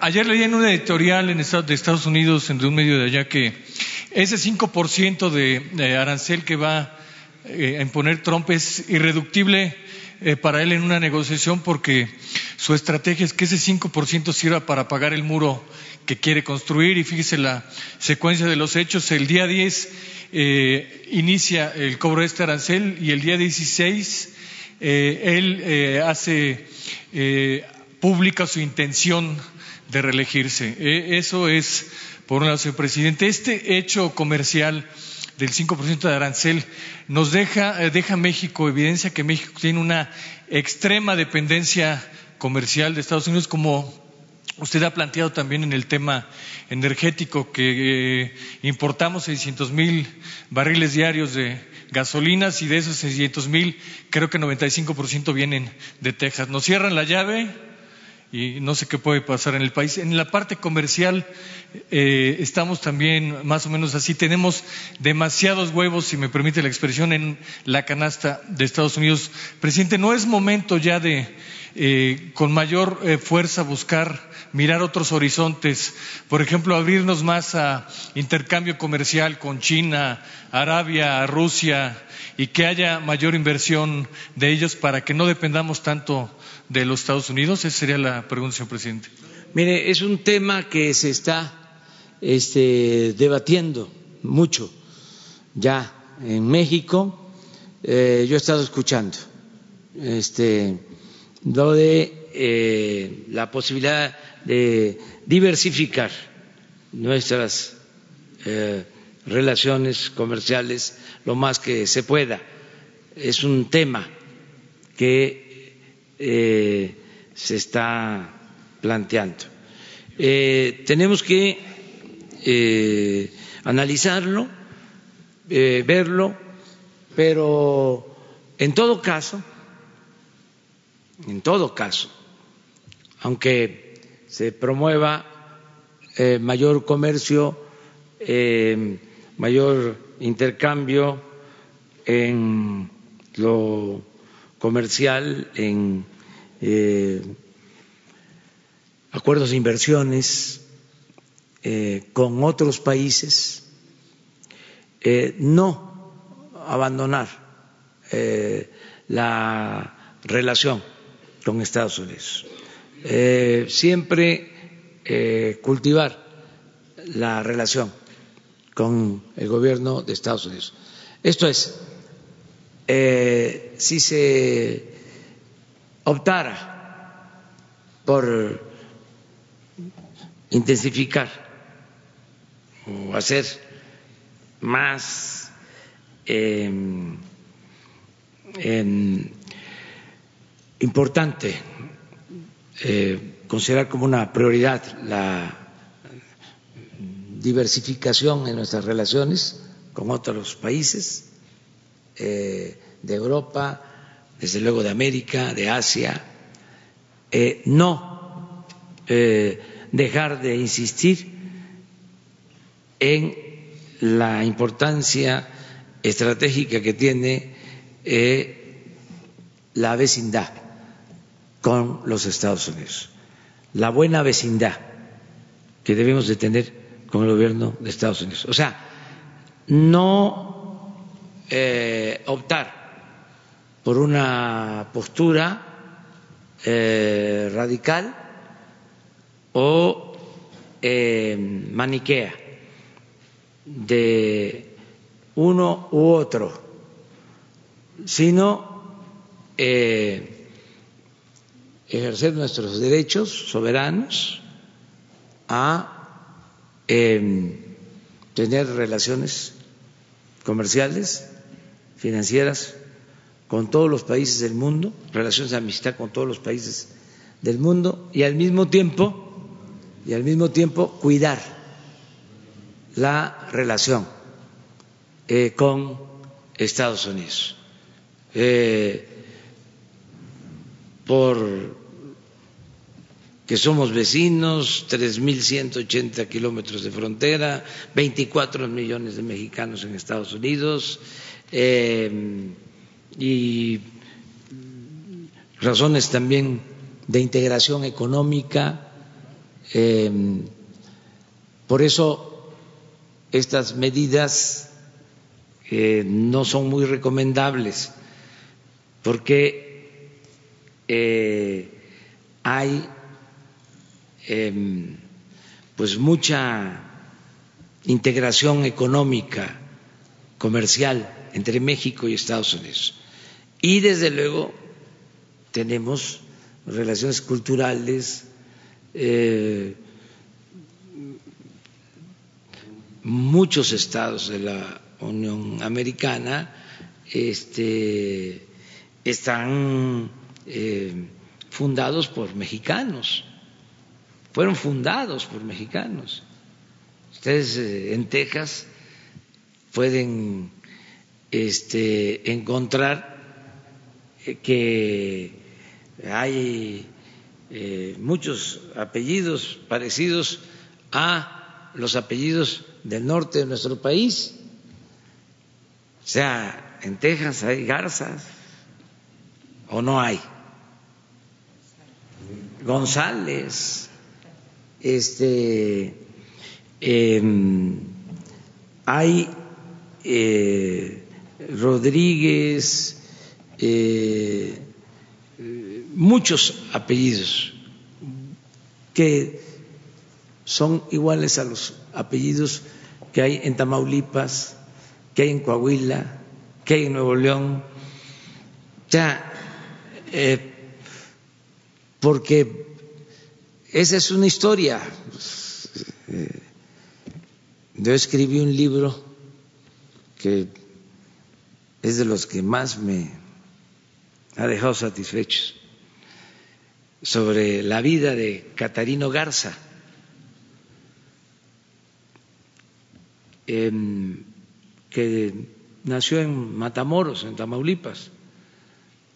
ayer leí en un editorial en de Estados Unidos, en un medio de allá, que ese 5% de, de arancel que va eh, a imponer Trump es irreductible eh, para él en una negociación porque su estrategia es que ese 5% sirva para pagar el muro que quiere construir y fíjese la secuencia de los hechos. El día 10 eh, inicia el cobro de este arancel y el día 16 eh, él hace pública su intención de reelegirse. eso es, por un lado, señor presidente. Este hecho comercial del 5% de arancel nos deja, deja México, evidencia que México tiene una extrema dependencia comercial de Estados Unidos, como usted ha planteado también en el tema energético, que eh, importamos 600 mil barriles diarios de gasolinas y de esos 600 mil, creo que 95% vienen de Texas. Nos cierran la llave y no sé qué puede pasar en el país. En la parte comercial eh, estamos también más o menos así. Tenemos demasiados huevos, si me permite la expresión, en la canasta de Estados Unidos. Presidente, no es momento ya de, eh, con mayor eh, fuerza, buscar mirar otros horizontes. Por ejemplo, abrirnos más a intercambio comercial con China, Arabia, Rusia y que haya mayor inversión de ellos para que no dependamos tanto de los Estados Unidos? Esa sería la pregunta, señor presidente. Mire, es un tema que se está este, debatiendo mucho ya en México. Eh, yo he estado escuchando este, lo de eh, la posibilidad de diversificar nuestras eh, relaciones comerciales lo más que se pueda. Es un tema que eh, se está planteando. Eh, tenemos que analizarlo, verlo, pero en todo caso, en todo caso, aunque se promueva mayor comercio, mayor intercambio en lo comercial, en eh, acuerdos de inversiones eh, con otros países, eh, no abandonar la relación con Estados Unidos, siempre cultivar la relación con el gobierno de Estados Unidos. Esto es, si se optara por intensificar o hacer más eh, importante eh, considerar como una prioridad la diversificación en nuestras relaciones con otros países eh, de Europa, desde luego de América, de Asia, eh, no eh, dejar de insistir en la importancia estratégica que tiene la vecindad con los Estados Unidos, la buena vecindad que debemos de tener con el gobierno de Estados Unidos. O sea, no eh, optar por una postura eh, radical o eh, maniquea de uno u otro, sino ejercer nuestros derechos soberanos a tener relaciones comerciales, financieras con todos los países del mundo, relaciones de amistad con todos los países del mundo y al mismo tiempo y al mismo tiempo cuidar la relación eh, con Estados Unidos. Eh, por que somos vecinos, 3.180 kilómetros de frontera, 24 millones de mexicanos en Estados Unidos eh, y razones también de integración económica. Eh, por eso estas medidas eh, no son muy recomendables porque hay Em, pues mucha integración económica, comercial entre México y Estados Unidos. Y desde luego tenemos relaciones culturales, eh, muchos estados de la Unión Americana este, están eh, fundados por mexicanos fueron fundados por mexicanos. Ustedes eh, en Texas pueden este, encontrar eh, que hay eh, muchos apellidos parecidos a los apellidos del norte de nuestro país. O sea, en Texas hay garzas o no hay. González, este, em, hay eh, Rodríguez, eh, muchos apellidos que son iguales a los apellidos que hay en Tamaulipas, que hay en Coahuila, que hay en Nuevo León. Ya, eh, porque esa es una historia. Yo escribí un libro que es de los que más me ha dejado satisfechos sobre la vida de Catarino Garza, em, que nació en Matamoros, en Tamaulipas,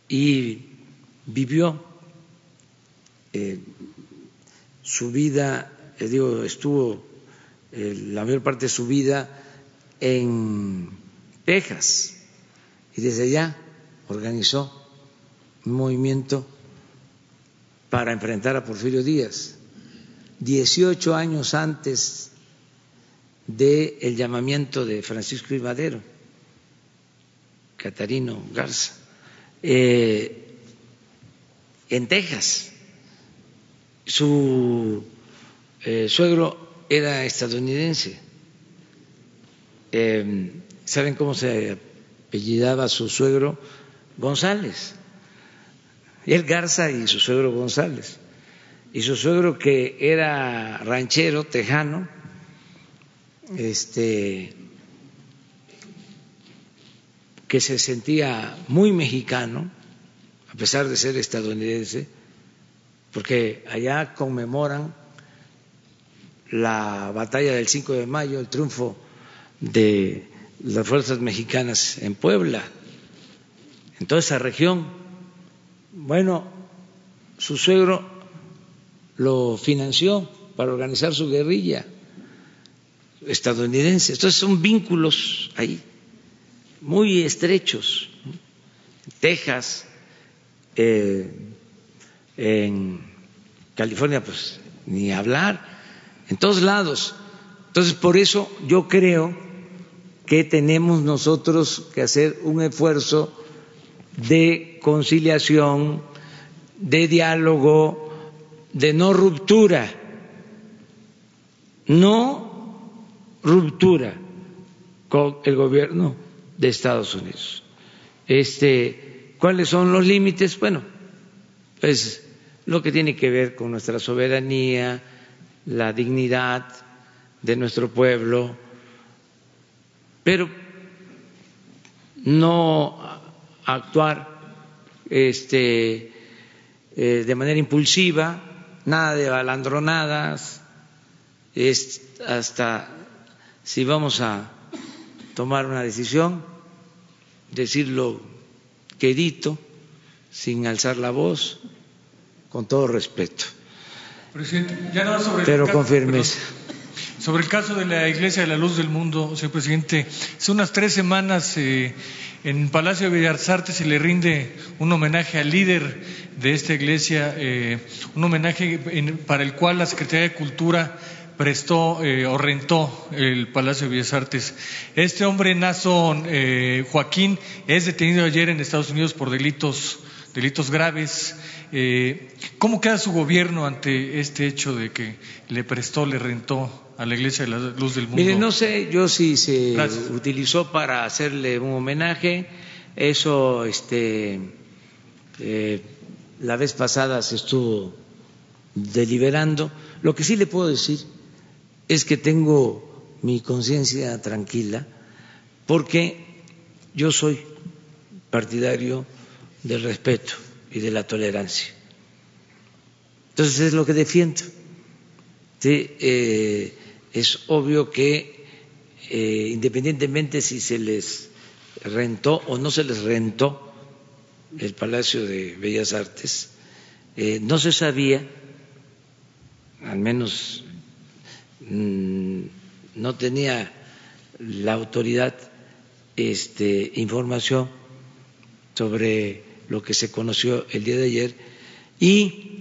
y vivió eh, su vida, eh, digo, estuvo eh, la mayor parte de su vida en Texas y desde allá organizó un movimiento para enfrentar a Porfirio Díaz. Dieciocho años antes del llamamiento de Francisco I. Madero, Catarino Garza, eh, en Texas su eh, suegro era estadounidense. Eh, ¿Saben cómo se apellidaba su suegro? González. el Garza y su suegro González. Y su suegro que era ranchero, tejano, este, que se sentía muy mexicano, a pesar de ser estadounidense, porque allá conmemoran la batalla del 5 de mayo, el triunfo de las fuerzas mexicanas en Puebla, en toda esa región. Bueno, su suegro lo financió para organizar su guerrilla estadounidense. Entonces son vínculos ahí muy estrechos. Texas, eh, en California, pues ni hablar, en todos lados. Entonces, por eso yo creo que tenemos nosotros que hacer un esfuerzo de conciliación, de diálogo, de no ruptura, no ruptura con el gobierno de Estados Unidos. Este, ¿Cuáles son los límites? Bueno, pues lo que tiene que ver con nuestra soberanía, la dignidad de nuestro pueblo, pero no actuar este, eh, de manera impulsiva, nada de balandronadas, hasta si vamos a tomar una decisión, decirlo quedito, sin alzar la voz, con todo respeto. Presidente, ya nada sobre Pero el con firmeza. sobre el caso de la Iglesia de la Luz del Mundo, señor presidente, hace unas tres semanas eh, en Palacio de Bellas Artes se le rinde un homenaje al líder de esta iglesia, eh, un homenaje en- para el cual la Secretaría de Cultura prestó eh, o rentó el Palacio de Bellas Artes. Este hombre, Nason eh, Joaquín, es detenido ayer en Estados Unidos por delitos, delitos graves. Eh, ¿Cómo queda su gobierno ante este hecho de que le prestó, le rentó a la Iglesia de la Luz del Mundo? Mire, no sé yo si se Gracias. utilizó para hacerle un homenaje, eso este, eh, la vez pasada se estuvo deliberando. Lo que sí le puedo decir es que tengo mi conciencia tranquila porque yo soy partidario del respeto y de la tolerancia. Entonces es lo que defiendo. Eh, es obvio que eh, independientemente si se les rentó o no se les rentó el Palacio de Bellas Artes, eh, no se sabía, al menos mm, no tenía la autoridad este, información sobre lo que se conoció el día de ayer y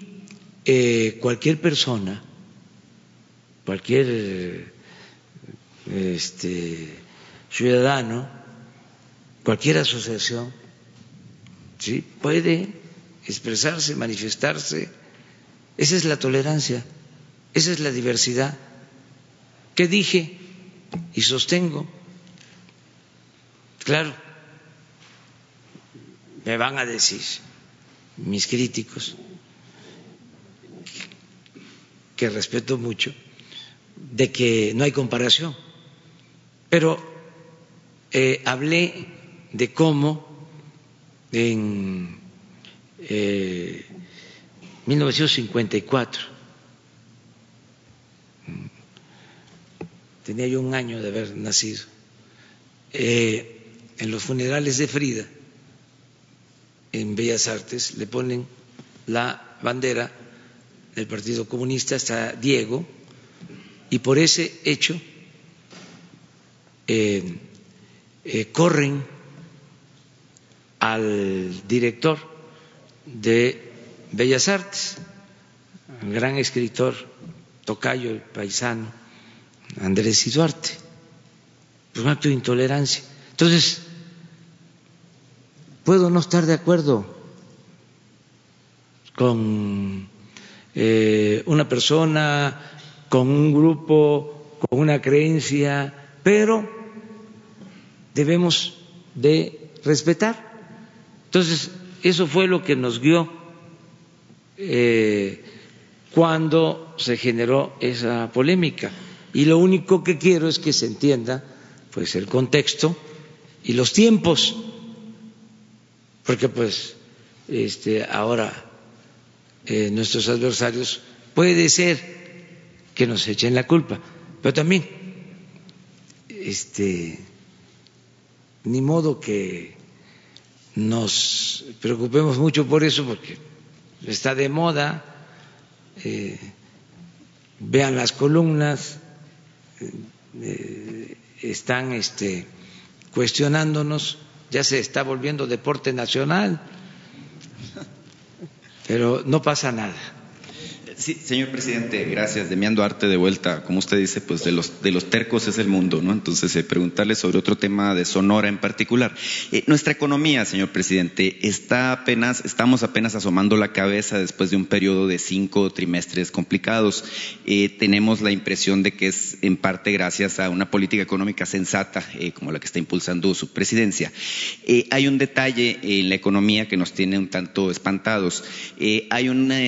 eh, cualquier persona cualquier este, ciudadano, cualquier asociación, ¿sí? puede expresarse, manifestarse. Esa es la tolerancia, esa es la diversidad. ¿Qué dije y sostengo? Claro, me van a decir mis críticos que respeto mucho, de que no hay comparación. Pero eh, hablé de cómo en eh, 1954, tenía yo un año de haber nacido, eh, en los funerales de Frida, en Bellas Artes, le ponen la bandera del Partido Comunista, está Diego, y por ese hecho eh, eh, corren al director de Bellas Artes, un gran escritor, tocayo, el paisano, Andrés y Duarte, por un acto de intolerancia. Entonces, puedo no estar de acuerdo con eh, una persona, con un grupo, con una creencia, pero debemos de respetar. Entonces, eso fue lo que nos guió eh, cuando se generó esa polémica. Y lo único que quiero es que se entienda pues el contexto y los tiempos, porque pues este, ahora eh, nuestros adversarios puede ser que nos echen la culpa, pero también este, ni modo que nos preocupemos mucho por eso, porque está de moda, eh, vean las columnas, eh, están este, cuestionándonos, ya se está volviendo deporte nacional, pero no pasa nada. Sí, señor presidente, gracias. Demián Duarte, de vuelta, como usted dice, pues de los, de los tercos es el mundo, ¿no? Entonces, eh, preguntarle sobre otro tema de Sonora en particular. Eh, nuestra economía, señor presidente, está apenas, estamos apenas asomando la cabeza después de un periodo de cinco trimestres complicados. Eh, tenemos la impresión de que es en parte gracias a una política económica sensata, como la que está impulsando su presidencia. hay un detalle en la economía que nos tiene un tanto espantados. hay una,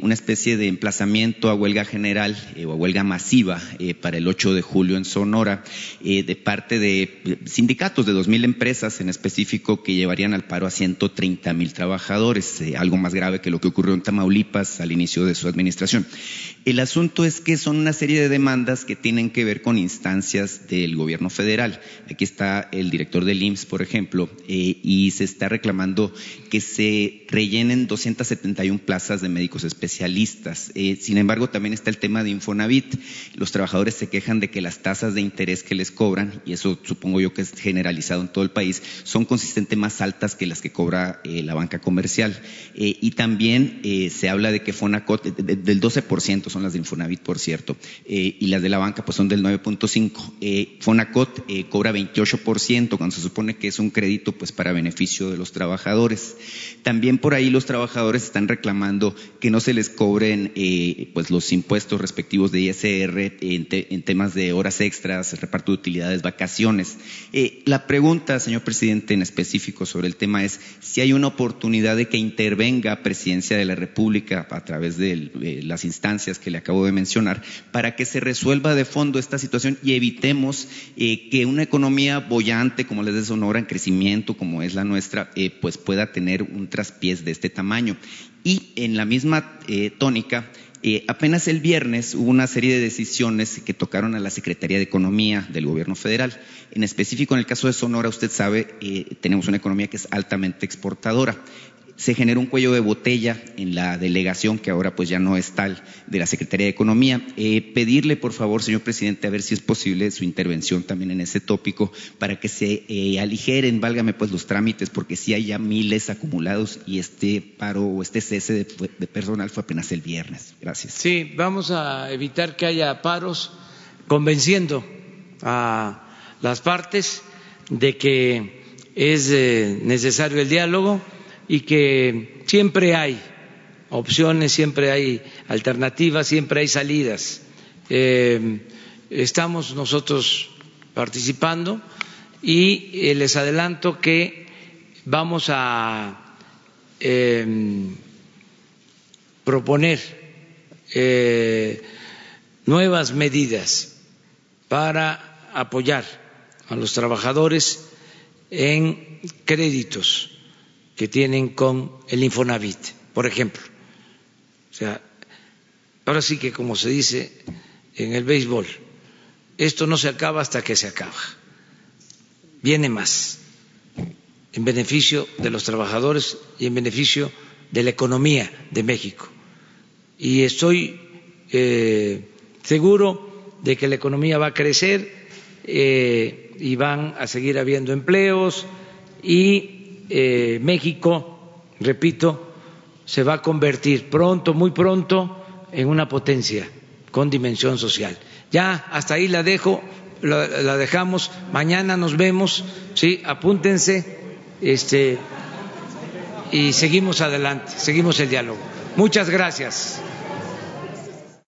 una especie de de emplazamiento a huelga general eh, o a huelga masiva eh, para el 8 de julio en Sonora eh, de parte de sindicatos de 2.000 empresas en específico que llevarían al paro a 130 mil trabajadores, algo más grave que lo que ocurrió en Tamaulipas al inicio de su administración. El asunto es que son una serie de demandas que tienen que ver con instancias del gobierno federal. Aquí está el director del IMSS, por ejemplo, y se está reclamando que se rellenen 271 plazas de médicos especialistas eh, sin embargo, también está el tema de Infonavit. Los trabajadores se quejan de que las tasas de interés que les cobran, y eso supongo yo que es generalizado en todo el país, son consistentes más altas que las que cobra eh, la banca comercial. Eh, y también se habla de que Fonacot, del 12% son las de Infonavit, por cierto, y las de la banca pues son del 9.5%. Fonacot cobra 28% cuando se supone que es un crédito pues para beneficio de los trabajadores. También por ahí los trabajadores están reclamando que no se les cobren eh, pues los impuestos respectivos de ISR en, temas de horas extras, reparto de utilidades, vacaciones. Eh, la pregunta, señor presidente, en específico sobre el tema es si hay una oportunidad de que intervenga Presidencia de la República a través de las instancias que le acabo de mencionar para que se resuelva de fondo esta situación y evitemos eh, que una economía bollante como la de Sonora en crecimiento como es la nuestra pues pueda tener un traspiés de este tamaño. Y en la misma eh, tónica, eh, apenas el viernes hubo una serie de decisiones que tocaron a la Secretaría de Economía del Gobierno Federal. En específico, en el caso de Sonora, usted sabe, eh, tenemos una economía que es altamente exportadora se generó un cuello de botella en la delegación, que ahora pues ya no es tal, de la Secretaría de Economía. Eh, pedirle, por favor, señor presidente, a ver si es posible su intervención también en ese tópico para que se eh, aligeren, válgame pues los trámites, porque si hay ya miles acumulados y este paro o este cese de, de personal fue apenas el viernes. Gracias. Sí, vamos a evitar que haya paros convenciendo a las partes de que es eh, necesario el diálogo y que siempre hay opciones, siempre hay alternativas, siempre hay salidas. Eh, estamos nosotros participando y eh, les adelanto que vamos a em, proponer eh, nuevas medidas para apoyar a los trabajadores en créditos que tienen con el Infonavit, por ejemplo. O sea, ahora sí que como se dice en el béisbol, esto no se acaba hasta que se acaba. Viene más en beneficio de los trabajadores y en beneficio de la economía de México. Y estoy eh, seguro de que la economía va a crecer eh, y van a seguir habiendo empleos y eh, México, repito, se va a convertir pronto, muy pronto, en una potencia con dimensión social. Ya hasta ahí la dejo, la, dejamos. Mañana nos vemos, sí, apúntense, este, y seguimos adelante, seguimos el diálogo. Muchas gracias.